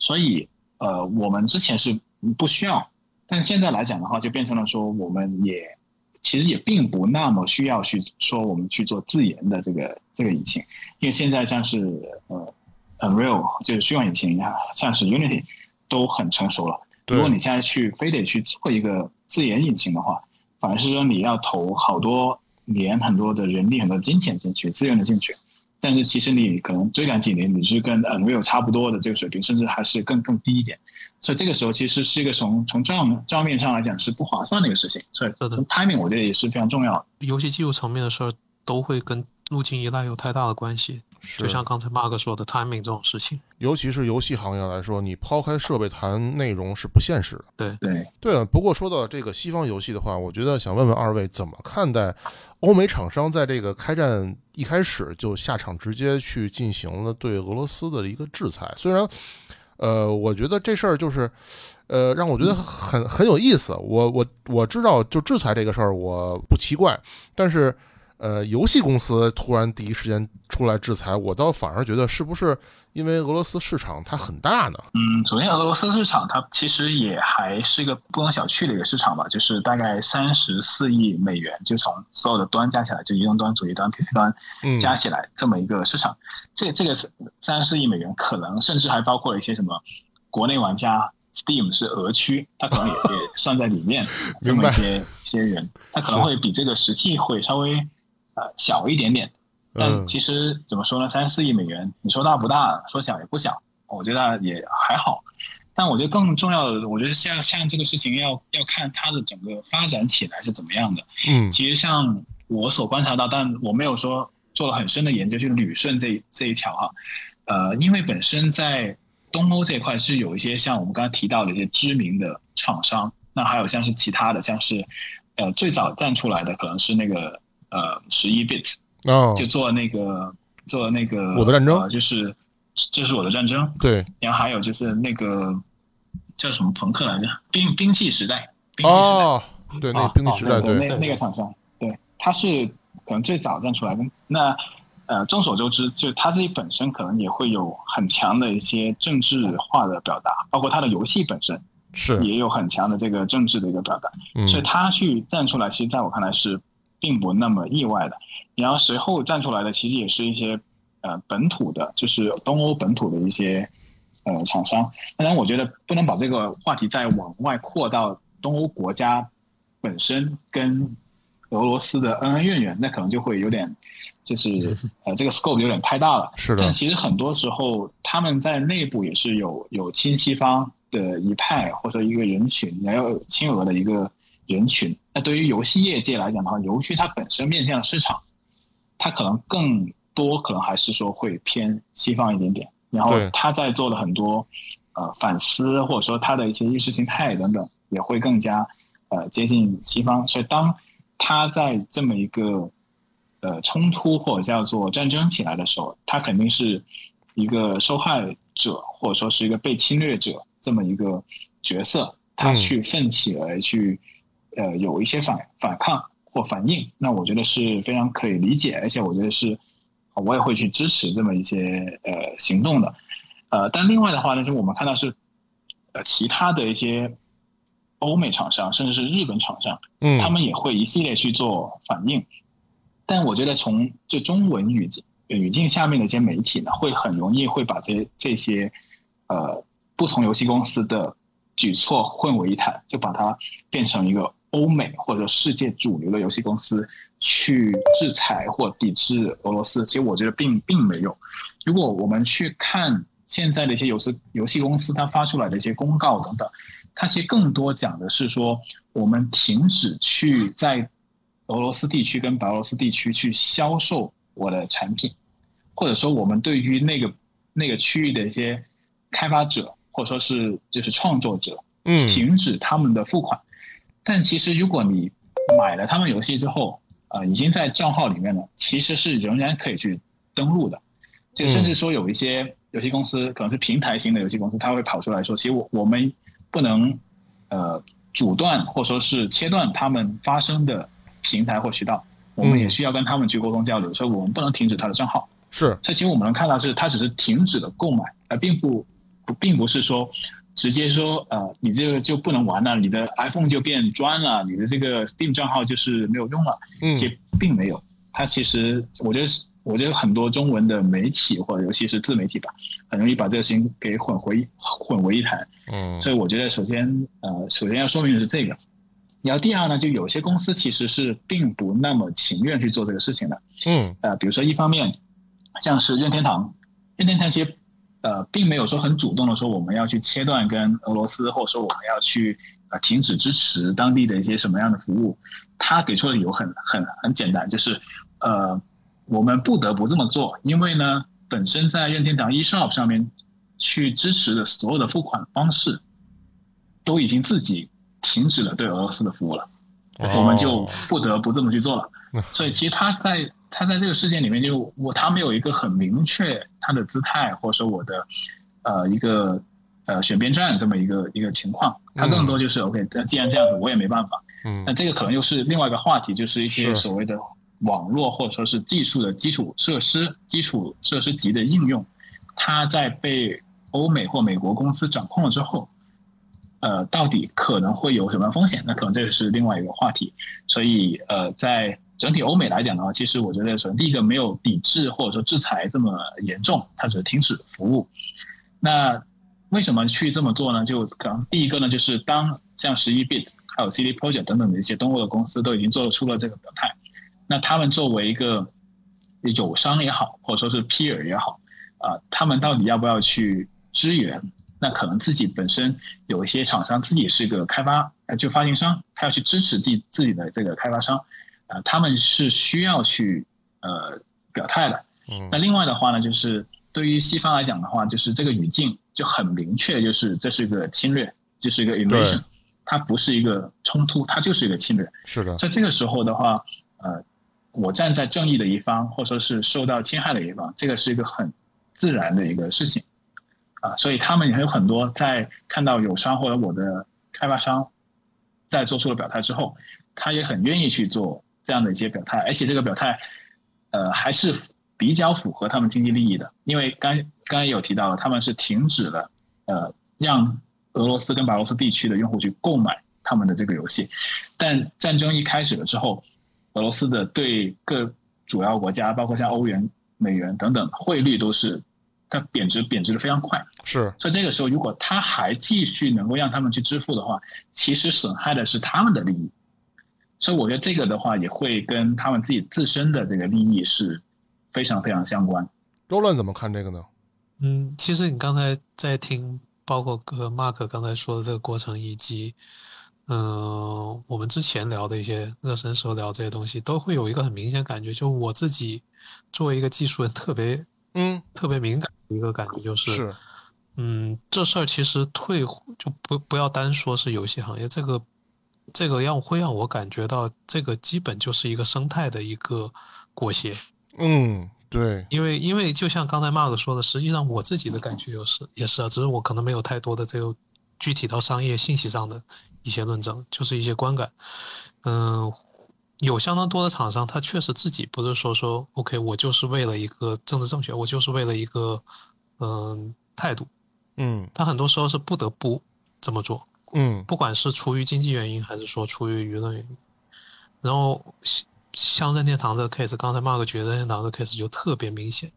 所以呃，我们之前是不需要，但现在来讲的话，就变成了说我们也其实也并不那么需要去说我们去做自研的这个这个引擎，因为现在像是呃 Unreal 就是虚幻引擎啊，像是 Unity 都很成熟了。如果你现在去非得去做一个自研引擎的话，反而是说你要投好多年、很多的人力、很多金钱进去、资源的进去。但是其实你可能追赶几年，你是跟 Unreal 差不多的这个水平，甚至还是更更低一点。所以这个时候其实是一个从从账账面上来讲是不划算的一个事情。所以从 timing 我觉得也是非常重要的。游戏技术层面的事儿都会跟路径依赖有太大的关系，就像刚才 Mark 说的 timing 这种事情。尤其是游戏行业来说，你抛开设备谈内容是不现实的。对，对，对了，不过说到这个西方游戏的话，我觉得想问问二位怎么看待欧美厂商在这个开战一开始就下场直接去进行了对俄罗斯的一个制裁？虽然，呃，我觉得这事儿就是，呃，让我觉得很很有意思。我我我知道，就制裁这个事儿我不奇怪，但是，呃，游戏公司突然第一时间出来制裁，我倒反而觉得是不是因为俄罗斯市场它很大呢？嗯，首先俄罗斯市场它其实也还是一个不容小觑的一个市场吧，就是大概三十四亿美元，就从所有的端加起来，就移动端、主机端、PC 端嗯，加起来这么一个市场。这这个三十四亿美元，可能甚至还包括了一些什么国内玩家。Steam 是俄区，它可能也 [LAUGHS] 也算在里面，这么一些一些人，他可能会比这个实际会稍微呃小一点点。但嗯其实怎么说呢？三四亿美元，你说大不大，说小也不小，我觉得也还好。但我觉得更重要的，我觉得像像这个事情要要看它的整个发展起来是怎么样的。嗯其实像我所观察到，但我没有说做了很深的研究去捋顺这这一条哈。呃，因为本身在东欧这一块是有一些像我们刚才提到的一些知名的厂商，那还有像是其他的，像是呃最早站出来的可能是那个呃十一 bit，哦，就做那个做那个我的战争呃，就是这是我的战争，对，然后还有就是那个叫什么朋克来着，兵兵器时代，兵器时代。哦，对，那兵器时代，对对，那那个厂商，对，他是可能最早站出来的。那呃，众所周知，就他自己本身可能也会有很强的一些政治化的表达，包括他的游戏本身是，也有很强的这个政治的一个表达。嗯所以他去站出来，其实在我看来是并不那么意外的。然后随后站出来的，其实也是一些呃本土的，就是东欧本土的一些呃厂商。当然，我觉得不能把这个话题再往外扩到东欧国家本身跟俄罗斯的恩恩怨怨，那可能就会有点就是呃这个 scope 有点太大了。[LAUGHS] 是的但，其实很多时候他们在内部也是有有亲西方，的一派或者一个人群，也有亲俄的一个人群。那对于游戏业界来讲的话，游戏它本身面向的市场，它可能更多可能还是说会偏西方一点点。然后他在做的很多呃反思，或者说他的一些意识形态等等，也会更加呃接近西方。所以当他在这么一个呃冲突或者叫做战争起来的时候，他肯定是一个受害者或者说是一个被侵略者这么一个角色，他嗯去奋起而去呃有一些反反抗或反应，那我觉得是非常可以理解，而且我觉得是我也会去支持这么一些呃行动的。呃，但另外的话呢，就是我们看到是呃其他的一些欧美厂商，甚至是日本厂商，嗯，他们也会一系列去做反应。但我觉得从这中文语境语境下面的一些媒体呢，会很容易会把这这些呃不同游戏公司的举措混为一谈，就把它变成一个欧美或者世界主流的游戏公司去制裁或抵制俄罗斯。其实我觉得并并没有。如果我们去看现在的一些游戏游戏公司它发出来的一些公告等等，它其实更多讲的是说，我们停止去在俄罗斯地区跟白俄罗斯地区去销售我的产品，或者说我们对于那个那个区域的一些开发者或者说是就是创作者，嗯停止他们的付款。但其实如果你买了他们游戏之后，啊、已经在账号里面了，其实是仍然可以去登录的。就甚至说有一些游戏公司，可能是平台型的游戏公司，它会跑出来说，其实我我们不能呃阻断或者说是切断他们发生的平台或渠道，我们也需要跟他们去沟通交流，所以我们不能停止他的账号。是所以其实我们能看到是，它只是停止了购买，而并不不并不是说直接说呃你这个就不能玩了，你的 iPhone 就变砖了，你的这个 Steam 账号就是没有用了。嗯其实并没有，它其实我觉得是，我觉得很多中文的媒体或者尤其是自媒体吧，很容易把这个事情给混为混为一谈。嗯所以我觉得首先呃，首先要说明的是这个。然后第二呢，就有些公司其实是并不那么情愿去做这个事情的。嗯呃，比如说一方面，像是任天堂，任天堂其实呃并没有说很主动的说我们要去切断跟俄罗斯，或者说我们要去呃停止支持当地的一些什么样的服务，他给出的理由很很很简单，就是呃我们不得不这么做，因为呢本身在任天堂 eShop 上面去支持的所有的付款方式，都已经自己停止了对俄罗斯的服务了。我们就不得不这么去做了。所以其实他在他在这个事件里面就我他没有一个很明确他的姿态或者说我的呃一个呃选边站这么一个一个情况，他更多就是 OK，那既然这样子我也没办法。嗯那这个可能又是另外一个话题，就是一些所谓的网络或者说是技术的基础设施、基础设施级的应用，它在被欧美或美国公司掌控了之后，呃，到底可能会有什么风险？那可能这个是另外一个话题。所以，呃，在整体欧美来讲的话，其实我觉得首先第一个没有抵制或者说制裁这么严重，它只是停止服务。那为什么去这么做呢？就可能第一个呢，就是当像十一 bit 还有 CD Project 等等的一些东欧的公司都已经做出了这个表态，那他们作为一个友商也好，或者说是 peer 也好，啊、他们到底要不要去支援？那可能自己本身有一些厂商自己是个开发就发行商，他要去支持自自己的这个开发商，啊、他们是需要去呃表态的。嗯那另外的话呢，就是对于西方来讲的话，就是这个语境就很明确，就是这是一个侵略，就是一个 invasion，它不是一个冲突，它就是一个侵略。是的，在这个时候的话，呃，我站在正义的一方，或者说是受到侵害的一方，这个是一个很自然的一个事情，啊，所以他们也有很多在看到友商或者我的开发商在做出了表态之后，他也很愿意去做这样的一些表态，而且这个表态，呃，还是比较符合他们经济利益的，因为刚刚才有提到了，他们是停止了呃让俄罗斯跟白俄罗斯地区的用户去购买他们的这个游戏，但战争一开始了之后，俄罗斯的对各主要国家，包括像欧元、美元等等汇率都是它贬值贬值的非常快，是所以这个时候如果他还继续能够让他们去支付的话，其实损害的是他们的利益。所以我觉得这个的话也会跟他们自己自身的这个利益是非常非常相关。周乱怎么看这个呢？嗯，其实你刚才在听包括和 Mark 刚才说的这个过程，以及嗯、呃我们之前聊的一些热身时候聊这些东西，都会有一个很明显感觉，就我自己作为一个技术人，特别嗯，特别敏感的一个感觉就是，是，嗯，这事儿其实退就不不要单说是游戏行业，这个这个让会让我感觉到，这个基本就是一个生态的一个裹挟。嗯，对，因为因为就像刚才 Mark 说的，实际上我自己的感觉就是也是啊，只是我可能没有太多的这个具体到商业信息上的一些论证，就是一些观感。嗯，有相当多的厂商，他确实自己不是说说 OK，我就是为了一个政治正确，我就是为了一个嗯态度，嗯他很多时候是不得不这么做。嗯不管是出于经济原因，还是说出于舆论原因。然后像像任天堂这个 case，刚才 Mark 任天堂这个 case 就特别明显。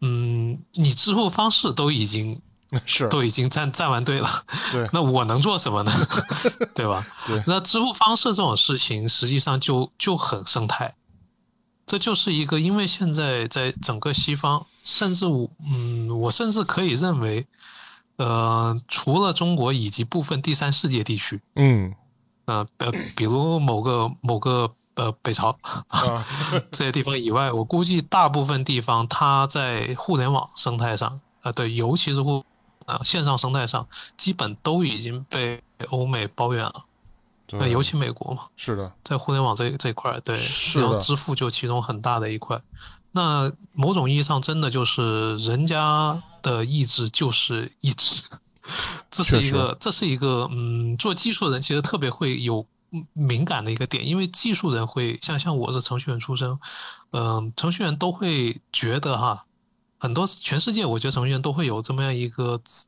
嗯，你支付方式都已经 [LAUGHS] 是，都已经站站完队了，对那我能做什么呢？[LAUGHS] 对吧？对那支付方式这种事情，实际上就就很生态。这就是一个，因为现在在整个西方，甚至我，嗯，我甚至可以认为，呃，除了中国以及部分第三世界地区，嗯呃，呃，比如某个某个呃北朝啊，[LAUGHS] 这些地方以外，我估计大部分地方它在互联网生态上，呃，对，尤其是互呃线上生态上，基本都已经被欧美包圆了。那尤其美国嘛，是的，在互联网这这一块，对，是后支付就其中很大的一块。那某种意义上，真的就是人家的意志就是意志，这是一个，这是一个，嗯，做技术人其实特别会有嗯敏感的一个点，因为技术人会像像我是程序员出身，嗯、程序员都会觉得哈，很多全世界我觉得程序员都会有这么样一个自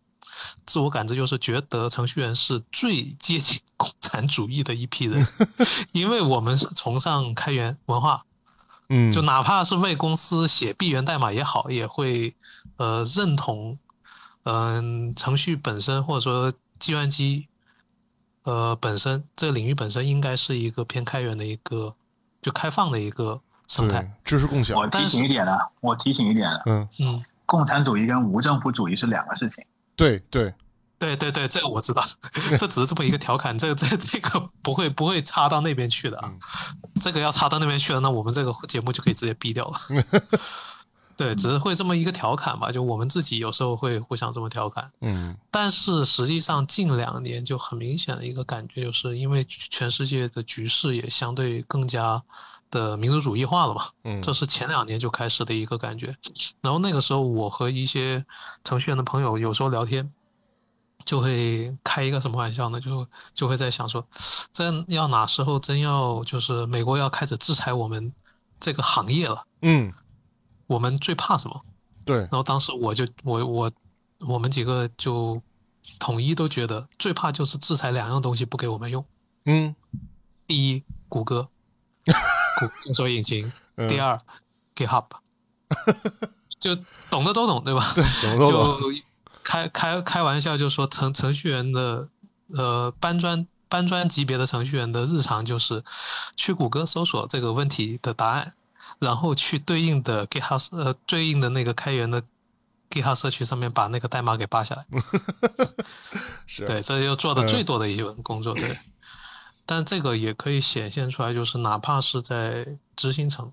自我感知，就是觉得程序员是最接近 [LAUGHS] 共产主义的一批人，[LAUGHS] 因为我们是崇尚开源文化，嗯，就哪怕是为公司写闭源代码也好，也会呃认同，嗯、程序本身或者说计算机，呃本身这个领域本身应该是一个偏开源的一个就开放的一个生态。知识共享。我，提醒一点呢，我提醒一点呢，嗯，嗯，共产主义跟无政府主义是两个事情。对对，对对对对，这个我知道，[LAUGHS] 这只是这么一个调侃，这这这个不会不会插到那边去的啊。嗯这个要插到那边去了，那我们这个节目就可以直接毙掉了。[LAUGHS] 对，只是会这么一个调侃吧，就我们自己有时候会互相这么调侃。嗯但是实际上近两年就很明显的一个感觉，就是因为全世界的局势也相对更加的民族主义化了嘛，嗯，这是前两年就开始的一个感觉。然后那个时候，我和一些程序员的朋友有时候聊天，就会开一个什么玩笑呢？就就会在想说，真要哪时候真要就是美国要开始制裁我们这个行业了，嗯，我们最怕什么？对然，后当时我就我我我们几个就统一都觉得最怕就是制裁两样东西不给我们用。嗯第一，谷歌，[LAUGHS] 谷搜索引擎；[LAUGHS] 嗯第二，GitHub，[LAUGHS] 就懂的都懂，对吧？对，就懂，开开开玩笑，就说程程序员的呃搬砖搬砖级别的程序员的日常就是去谷歌搜索这个问题的答案，然后去对应的 GitHub 呃对应的那个开源的 GitHub 社区上面把那个代码给扒下来。[LAUGHS] 是，对，这就做的最嗯多的一份工作，对。但这个也可以显现出来，就是哪怕是在执行层，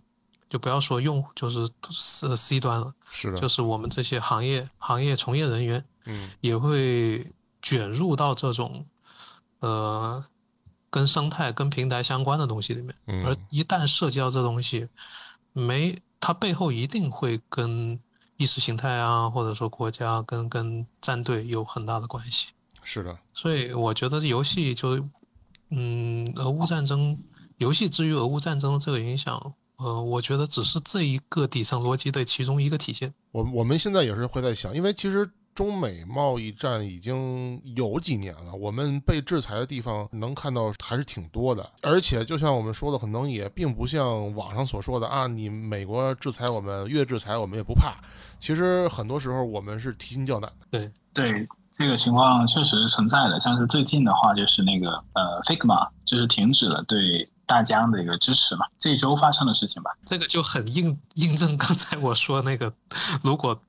就不要说用户，就是是 C 端了，是的，就是我们这些行业行业从业人员嗯也会卷入到这种呃跟生态、跟平台相关的东西里面。嗯而一旦涉及到这东西，没它背后一定会跟意识形态啊，或者说国家跟跟战队有很大的关系。是的，所以我觉得游戏就，嗯，俄乌战争，游戏之于俄乌战争的这个影响，呃，我觉得只是这一个底层逻辑的其中一个体现。我我们现在也是会在想，因为其实中美贸易战已经有几年了，我们被制裁的地方能看到还是挺多的，而且就像我们说的，可能也并不像网上所说的啊，你美国制裁我们，越制裁我们也不怕。其实很多时候我们是提心吊胆的。对对这个情况确实是存在的，像是最近的话，就是那个呃 Figma 就是停止了对大疆的一个支持嘛，这周发生的事情吧。这个就很印印证刚才我说那个，如果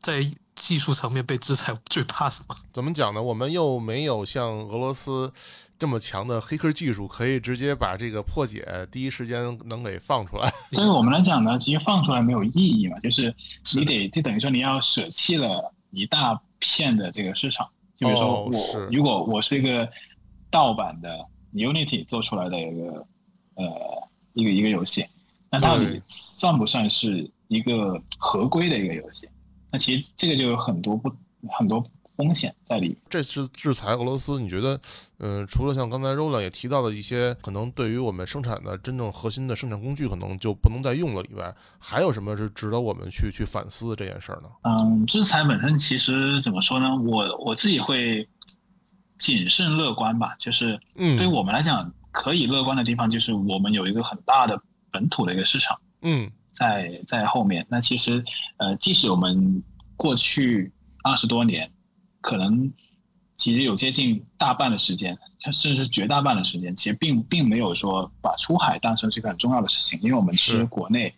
在技术层面被制裁，最怕什么？怎么讲呢？我们又没有像俄罗斯这么强的黑客技术，可以直接把这个破解第一时间能给放出来。对于我们来讲呢，其实放出来没有意义嘛，就是你得就等于说你要舍弃了一大片的这个市场。就比如说我，如果我是一个盗版的 Unity 做出来的一个呃一个一个游戏，那到底算不算是一个合规的一个游戏？那其实这个就有很多不很多风险在里。这次制裁俄罗斯，你觉得，嗯，除了像刚才 Roland 也提到的一些可能对于我们生产的真正核心的生产工具可能就不能再用了以外，还有什么是值得我们去去反思的这件事儿呢？嗯，制裁本身其实怎么说呢？我我自己会谨慎乐观吧。就是，嗯，对于我们来讲，可以乐观的地方就是我们有一个很大的本土的一个市场。嗯。在在后面，那其实，呃，即使我们过去二十多年，可能其实有接近大半的时间，甚至是绝大半的时间，其实并并没有说把出海当成是一个很重要的事情，因为我们其实国内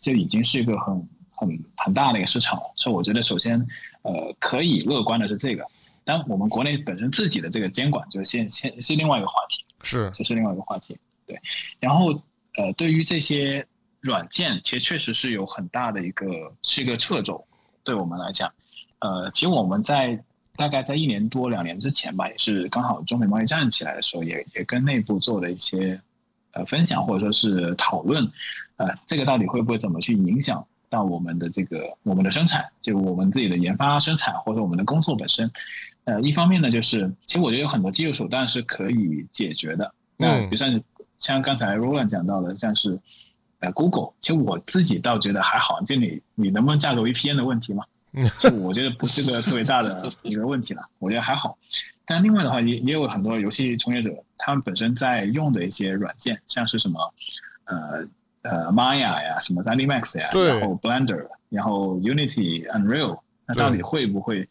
就已经是一个很很很大的一个市场了。所以我觉得，首先，呃，可以乐观的是这个，但我们国内本身自己的这个监管，就是现现是另外一个话题，是这是另外一个话题，对。然后，呃，对于这些。软件其实确实是有很大的一个是一个掣肘，对我们来讲，呃，其实我们在大概在一年多两年之前吧，也是刚好中美贸易战起来的时候，也也跟内部做了一些呃分享或者说是讨论，呃，这个到底会不会怎么去影响到我们的这个我们的生产，就我们自己的研发生产或者我们的工作本身，呃，一方面呢，就是其实我觉得有很多技术手段是可以解决的，那比如像像刚才 Roland 讲到的，像是。呃，Google，其实我自己倒觉得还好，就你你能不能架个 VPN 的问题嘛，就我觉得不是个特别大的 [LAUGHS] 一个问题了，我觉得还好。但另外的话，也也有很多游戏从业者，他们本身在用的一些软件，像是什么，呃呃，Maya 呀，什么 3D Max 呀，然后 Blender，然后 Unity、Unreal，那到底会不会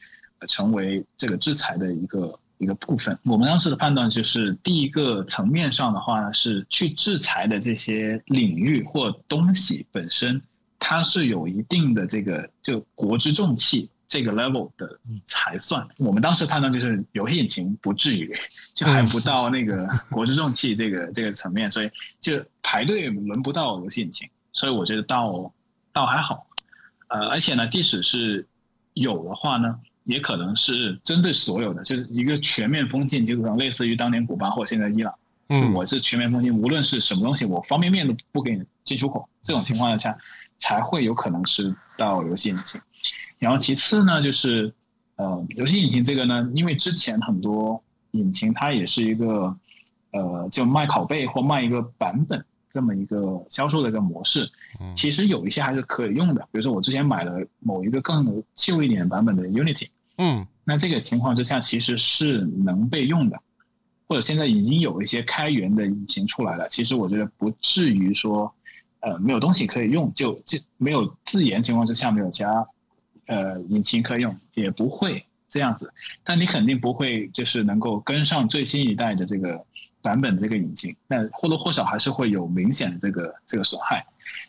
成为这个制裁的一个？一个部分，我们当时的判断就是，第一个层面上的话呢是去制裁的这些领域或东西本身，它是有一定的这个就国之重器这个 level 的才算。我们当时判断就是游戏引擎不至于，就还不到那个国之重器这个 [LAUGHS] 这个层面，所以就排队轮不到游戏引擎，所以我觉得倒倒还好。呃，而且呢，即使是有的话呢。也可能是针对所有的，就是一个全面封禁，就可能类似于当年古巴或现在伊朗。嗯，我是全面封禁，无论是什么东西，我方便面都不给你进出口。这种情况下，才会有可能是到游戏引擎。然后其次呢，就是呃，游戏引擎这个呢，因为之前很多引擎它也是一个呃，就卖拷贝或卖一个版本。这么一个销售的一个模式，其实有一些还是可以用的。比如说，我之前买了某一个更旧一点版本的 Unity，嗯，那这个情况之下其实是能被用的。或者现在已经有一些开源的引擎出来了，其实我觉得不至于说，呃，没有东西可以用，就就没有自研情况之下没有加，呃，引擎可以用，也不会这样子。但你肯定不会就是能够跟上最新一代的这个。版本的这个引擎，那或多或少还是会有明显的这个这个损害。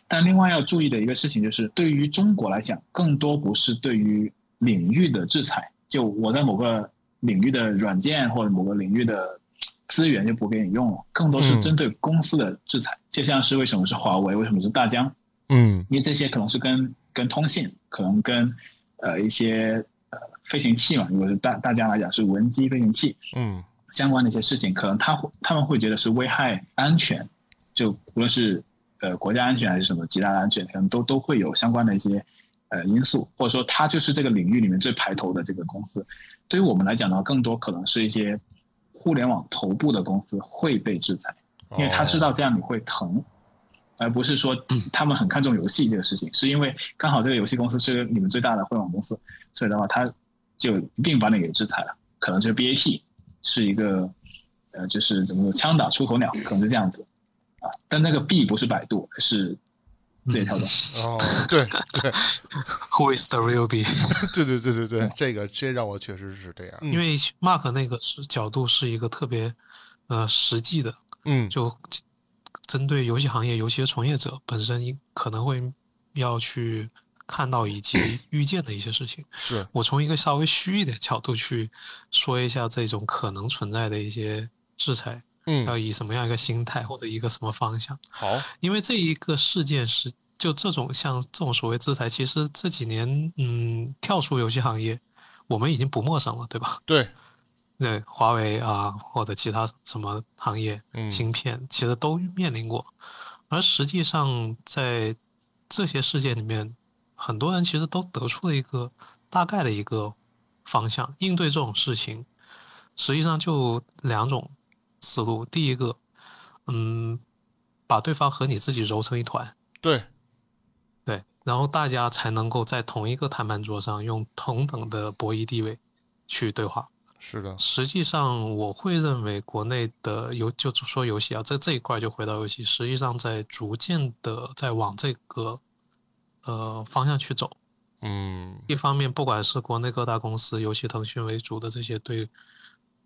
但另外要注意的一个事情就是，对于中国来讲，更多不是对于领域的制裁，就我在某个领域的软件或者某个领域的资源就不给你用了，更多是针对公司的制裁。就像是为什么是华为，为什么是大疆？嗯，因为这些可能是跟跟通信，可能跟呃一些呃飞行器嘛，如果是大大疆来讲是无人机飞行器，嗯。相关的一些事情，可能他会他们会觉得是危害安全，就无论是呃国家安全还是什么极大的安全，可能都都会有相关的一些呃因素，或者说它就是这个领域里面最排头的这个公司。对于我们来讲呢，更多可能是一些互联网头部的公司会被制裁，因为他知道这样你会疼，而不是说他们很看重游戏这个事情，是因为刚好这个游戏公司是你们最大的互联网公司，所以的话他就一并把你给制裁了，可能就是 BAT。是一个，呃，就是怎么说，枪打出头鸟，可能是这样子，啊，但那个 B 不是百度，是字节跳动。哦，[LAUGHS] 对对，Who is the real B？[LAUGHS] 对对对对对，这个这让我确实是这样。因为 Mark 那个是角度是一个特别，呃，实际的，嗯，就针对游戏行业游戏的从业者本身，可能会要去看到以及 [CLEARS THROAT] 预见的一些事情。是我从一个稍微虚一点角度去说一下这种可能存在的一些制裁，嗯。要以什么样一个心态或者一个什么方向。好，因为这一个事件是就这种像这种所谓制裁，其实这几年嗯跳出游戏行业，我们已经不陌生了，对吧？对，[LAUGHS] 对，华为啊或者其他什么行业，嗯。芯片其实都面临过，而实际上在这些事件里面，很多人其实都得出了一个大概的一个方向，应对这种事情，实际上就两种思路，第一个，嗯，把对方和你自己揉成一团，对，对，然后大家才能够在同一个谈判桌上用同等的博弈地位去对话。是的，实际上，我会认为国内的游就说游戏啊，在这一块就回到游戏，实际上在逐渐的在往这个呃方向去走。嗯。一方面，不管是国内各大公司，尤其腾讯为主的这些对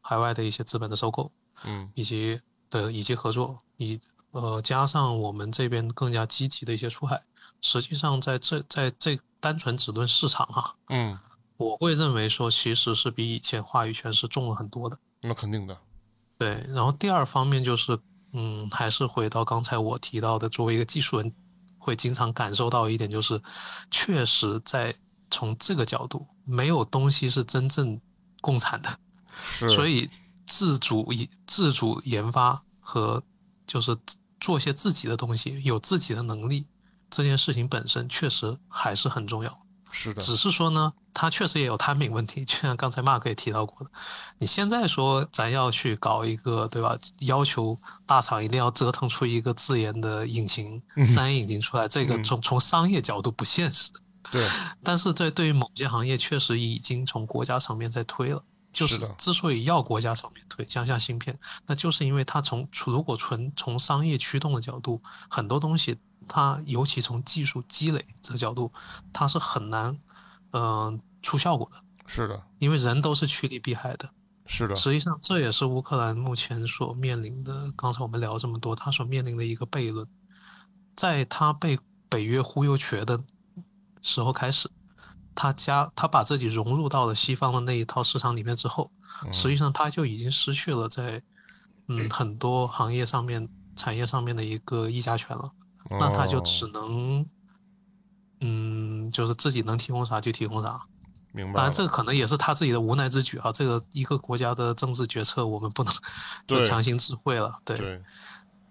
海外的一些资本的收购，嗯。以及的以及合作，以呃加上我们这边更加积极的一些出海，实际上在这在这单纯只论市场啊，嗯，我会认为说其实是比以前话语权是重了很多的。那肯定的，对，然后第二方面就是，嗯，还是回到刚才我提到的，作为一个技术人，会经常感受到一点，就是确实在从这个角度，没有东西是真正共产的，是，所以自主以自主研发和就是做一些自己的东西，有自己的能力，这件事情本身确实还是很重要。是的，只是说呢，它确实也有摊饼问题，就像刚才 Mark 也提到过的，你现在说咱要去搞一个，对吧？要求大厂一定要折腾出一个自研的引擎、三 A 引擎出来，这个嗯从从商业角度不现实。对，但是在对于某些行业，确实已经从国家层面在推了。就是之所以要国家层面推，像像芯片，那就是因为它从如果纯从商业驱动的角度，很多东西它尤其从技术积累这个角度，它是很难，嗯、出效果的，是的，因为人都是趋利避害的。是的，实际上，这也是乌克兰目前所面临的。刚才我们聊这么多，他所面临的一个悖论，在他被北约忽悠瘸的时候开始，他加他把自己融入到了西方的那一套市场里面之后，实际上他就已经失去了在嗯很多行业上面、产业上面的一个议价权了。那他就只哦能嗯，就是自己能提供啥就提供啥。明白了，这个可能也是他自己的无奈之举啊。这个一个国家的政治决策，我们不能 [LAUGHS] 就强行智慧了。对，对，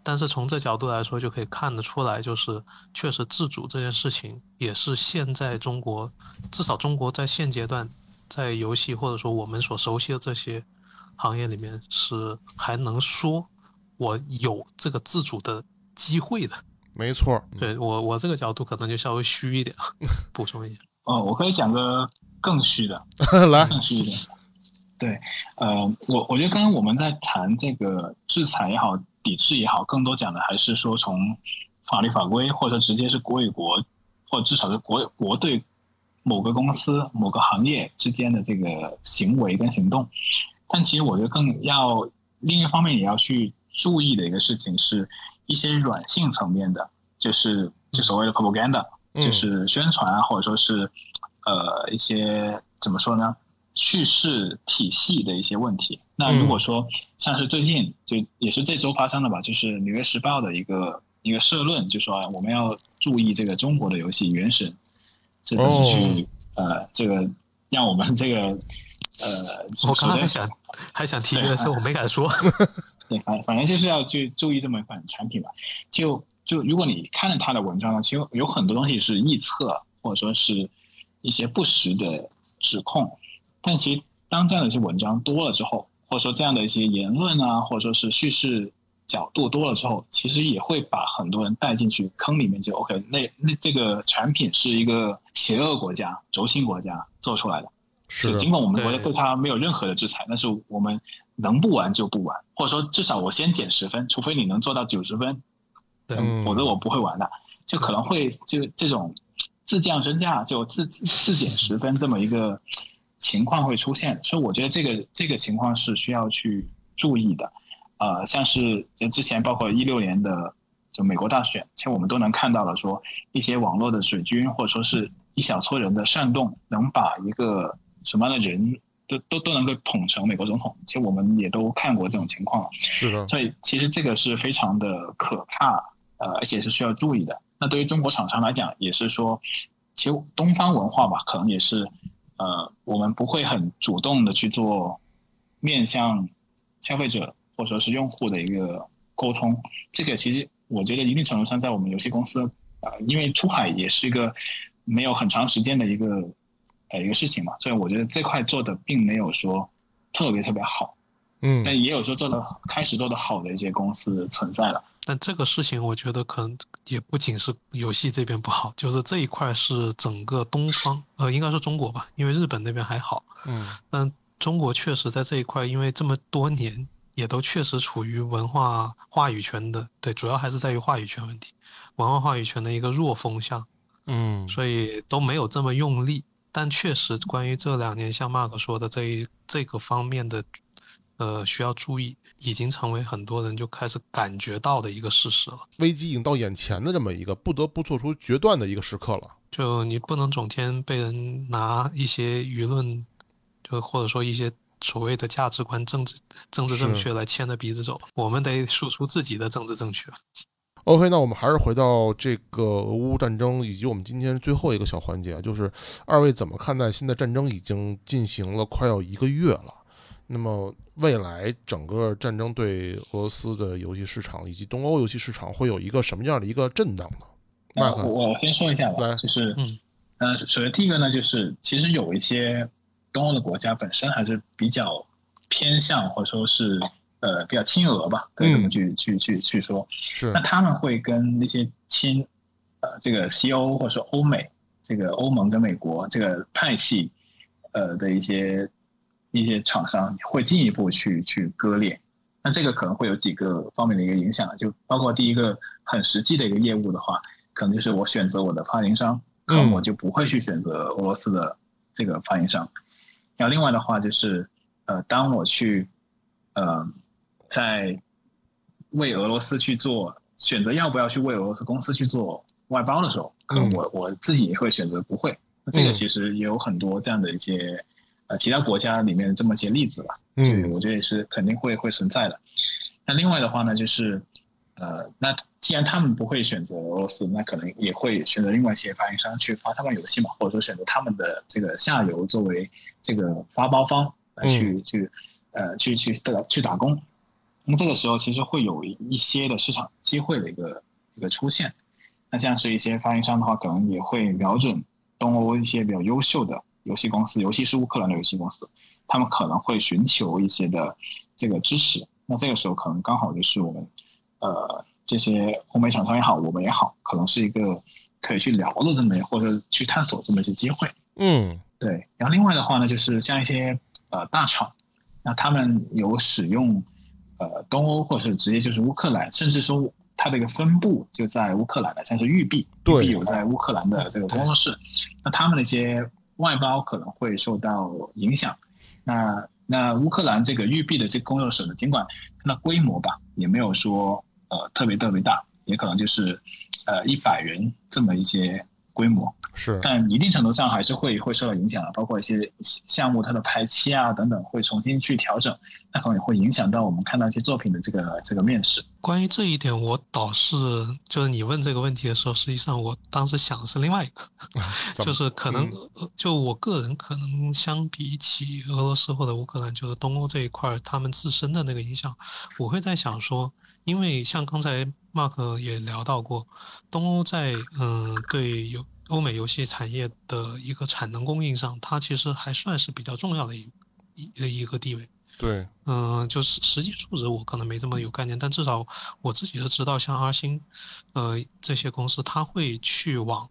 但是从这角度来说，就可以看得出来，就是确实自主这件事情，也是现在中国，至少中国在现阶段，在游戏或者说我们所熟悉的这些行业里面，是还能说我有这个自主的机会的。没错儿，对我，我这个角度可能就稍微虚一点，[LAUGHS] 补充一下。哦，我可以讲个更虚的，[LAUGHS] 来，更虚一点。对，呃，我我觉得刚刚我们在谈这个制裁也好，抵制也好，更多讲的还是说从法律法规，或者直接是国与国，或至少是国国对某个公司、某个行业之间的这个行为跟行动。但其实我觉得更要另一方面也要去注意的一个事情是一些软性层面的，就是就所谓的 propaganda，嗯就是宣传啊，或者说是呃一些怎么说呢，叙事体系的一些问题。那如果说像是最近就也是这周发生的吧，就是《纽约时报》的一个一个社论，就说啊我们要注意这个中国的游戏《原神》这怎么去、呃这个让我们这个呃我刚才还想还想提一个事，我没敢说。[LAUGHS] 对，反反正就是要去注意这么一款产品吧。就就如果你看了他的文章呢，其实有很多东西是臆测，或者说是一些不实的指控。但其实当这样的一些文章多了之后，或者说这样的一些言论啊，或者说是叙事角度多了之后，其实也会把很多人带进去坑里面。就 OK，那那这个产品是一个邪恶国家、轴心国家做出来的。是，就尽管我们国家对对它没有任何的制裁，但是我们能不玩就不玩，或者说至少我先减十分，除非你能做到九十分，对嗯否则我不会玩的。就可能会就这种自降身价，就自自减十分这么一个情况会出现，所以我觉得这个这个情况是需要去注意的。呃，像是就之前包括一六年的就美国大选，其实我们都能看到了说一些网络的水军或者说是一小撮人的煽动，能把一个什么样的人都都都能够捧成美国总统。其实我们也都看过这种情况了。是的，所以其实这个是非常的可怕，呃，而且是需要注意的。那对于中国厂商来讲，也是说，其实东方文化吧，可能也是，呃，我们不会很主动的去做面向消费者或者说是用户的一个沟通。这个其实我觉得一定程度上，在我们游戏公司，呃，因为出海也是一个没有很长时间的一个呃一个事情嘛，所以我觉得这块做的并没有说特别特别好。嗯，但也有说做的开始做的好的一些公司存在了。但这个事情，我觉得可能也不仅是游戏这边不好，就是这一块是整个东方，呃，应该是中国吧，因为日本那边还好。嗯，但中国确实在这一块，因为这么多年也都确实处于文化话语权的，对，主要还是在于话语权问题，文化话语权的一个弱风向。嗯，所以都没有这么用力。但确实，关于这两年像 Mark 说的这一这个方面的。呃，需要注意，已经成为很多人就开始感觉到的一个事实了。危机已经到眼前的这么一个不得不做出决断的一个时刻了。就你不能整天被人拿一些舆论，就或者说一些所谓的价值观、政治政治正确来牵着鼻子走。我们得输出自己的政治正确。OK，那我们还是回到这个俄乌战争，以及我们今天最后一个小环节，就是二位怎么看待现在战争已经进行了快要一个月了？那么未来整个战争对俄罗斯的游戏市场以及东欧游戏市场会有一个什么样的一个震荡呢？那我，我先说一下吧，就是，嗯，呃，首先第一个呢，就是其实有一些东欧的国家本身还是比较偏向或者说是呃比较亲俄吧，可以这么去去去去说，是，那他们会跟那些亲呃这个西欧或者说欧美这个欧盟跟美国这个派系呃的一些。一些厂商会进一步去去割裂，那这个可能会有几个方面的一个影响，就包括第一个很实际的一个业务的话，可能就是我选择我的发行商，可能我就不会去选择俄罗斯的这个发行商。然后另外的话就是，呃，当我去，呃，在为俄罗斯去做选择要不要去为俄罗斯公司去做外包的时候，可能我我自己也会选择不会。那这个其实也有很多这样的一些。呃，其他国家里面这么些例子吧，嗯，我觉得也是肯定会会存在的。那另外的话呢，就是，呃，那既然他们不会选择俄罗斯，那可能也会选择另外一些发行商去发他们游戏嘛，或者说选择他们的这个下游作为这个发包方来去去，呃，去去打去打工。那么这个时候其实会有一些的市场机会的一个一个出现。那像是一些发行商的话，可能也会瞄准东欧一些比较优秀的。游戏公司，尤其是乌克兰的游戏公司，他们可能会寻求一些的这个支持。那这个时候可能刚好就是我们，呃，这些欧美厂商也好，我们也好，可能是一个可以去聊的这么或者去探索这么一些机会。嗯，对。然后另外的话呢，就是像一些呃大厂，那他们有使用呃东欧或者是直接就是乌克兰，甚至说它的一个分布就在乌克兰的，像是育碧，育碧有在乌克兰的这个工作室，那他们那些。外包可能会受到影响，那那乌克兰这个育碧的这个工作室呢，尽管它的规模吧也没有说呃特别特别大，也可能就是呃一百人这么一些规模。是，但一定程度上还是会会受到影响的，包括一些项目它的排期啊等等会重新去调整，那可能也会影响到我们看到一些作品的这个这个面试。关于这一点，我倒是就是你问这个问题的时候，实际上我当时想的是另外一个，[LAUGHS] 就是可能就我个人可能相比起俄罗斯或者乌克兰，就是东欧这一块他们自身的那个影响，我会在想说，因为像刚才 Mark 也聊到过，东欧在嗯对游。欧美游戏产业的一个产能供应上，它其实还算是比较重要的一一一个地位。对，嗯，就是实际数值我可能没这么有概念，但至少我自己是知道，像阿星，呃，这些公司，他会去往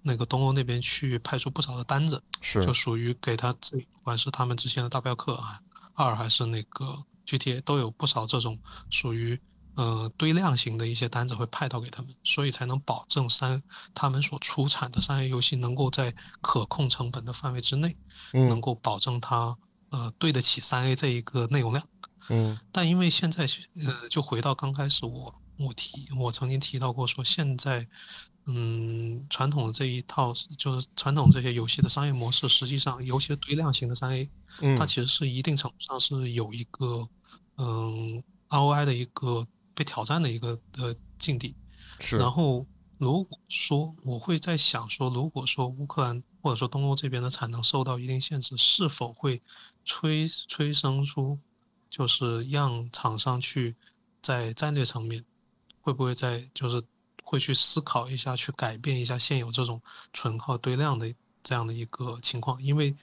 那个东欧那边去派出不少的单子，是，就属于给他这，不管是他们之前的大镖客啊，二还是那个 GTA，都有不少这种属于。呃，堆量型的一些单子会派到给他们，所以才能保证三他们所出产的商业游戏能够在可控成本的范围之内，能够保证它呃对得起三 A 这一个内容量。嗯，但因为现在呃，就回到刚开始我我提我曾经提到过说，现在嗯，传统的这一套就是传统这些游戏的商业模式，实际上尤其是堆量型的三 A，嗯。它其实是一定程度上是有一个嗯 ROI 的一个被挑战的一个呃境地。是，然后如果说我会在想说，如果说乌克兰或者说东欧这边的产能受到一定限制，是否会催催生出，就是让厂商去在战略层面，会不会在就是会去思考一下，去改变一下现有这种纯靠堆量的这样的一个情况，因为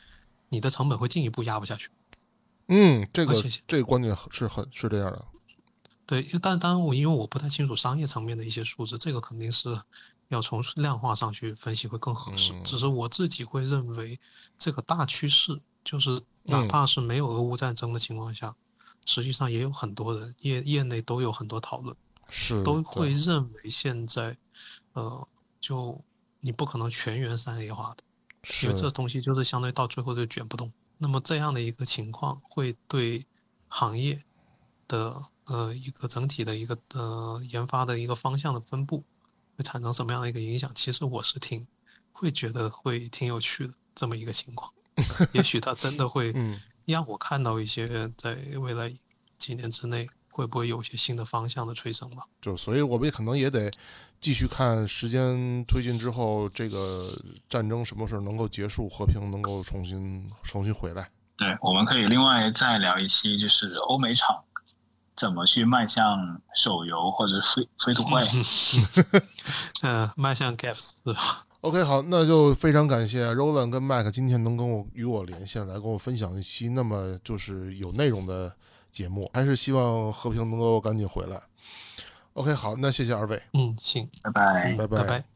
你的成本会进一步压不下去。嗯，这个谢谢这个观点是很是这样的。对，但当然我因为我不太清楚商业层面的一些数字，这个肯定是要从量化上去分析会更合适。嗯只是我自己会认为这个大趋势就是，哪嗯怕是没有俄乌战争的情况下，实际上也有很多人业业内都有很多讨论，是都会认为现在，呃，就你不可能全员三 A 化的。因为这东西就是相对到最后就卷不动。那么这样的一个情况会对行业的呃一个整体的一个呃研发的一个方向的分布会产生什么样的一个影响？其实我是挺会觉得会挺有趣的这么一个情况。也许它真的会 [LAUGHS] 嗯让我看到一些在未来几年之内会不会有一些新的方向的催生吧。就所以我们也可能也得继续看时间推进之后，这个战争什么时候能够结束，和平能够重新重新回来。对，我们可以另外再聊一期，就是欧美厂怎么去迈向手游或者飞飞图会。嗯 [LAUGHS] [LAUGHS] 迈向 Gaps 是吧？OK，好，那就非常感谢 Roland 跟 Mike 今天能跟我与我连线，来跟我分享一期那么就是有内容的节目，还是希望和平能够赶紧回来。OK，好，那谢谢二位，嗯，行，拜拜嗯拜拜拜。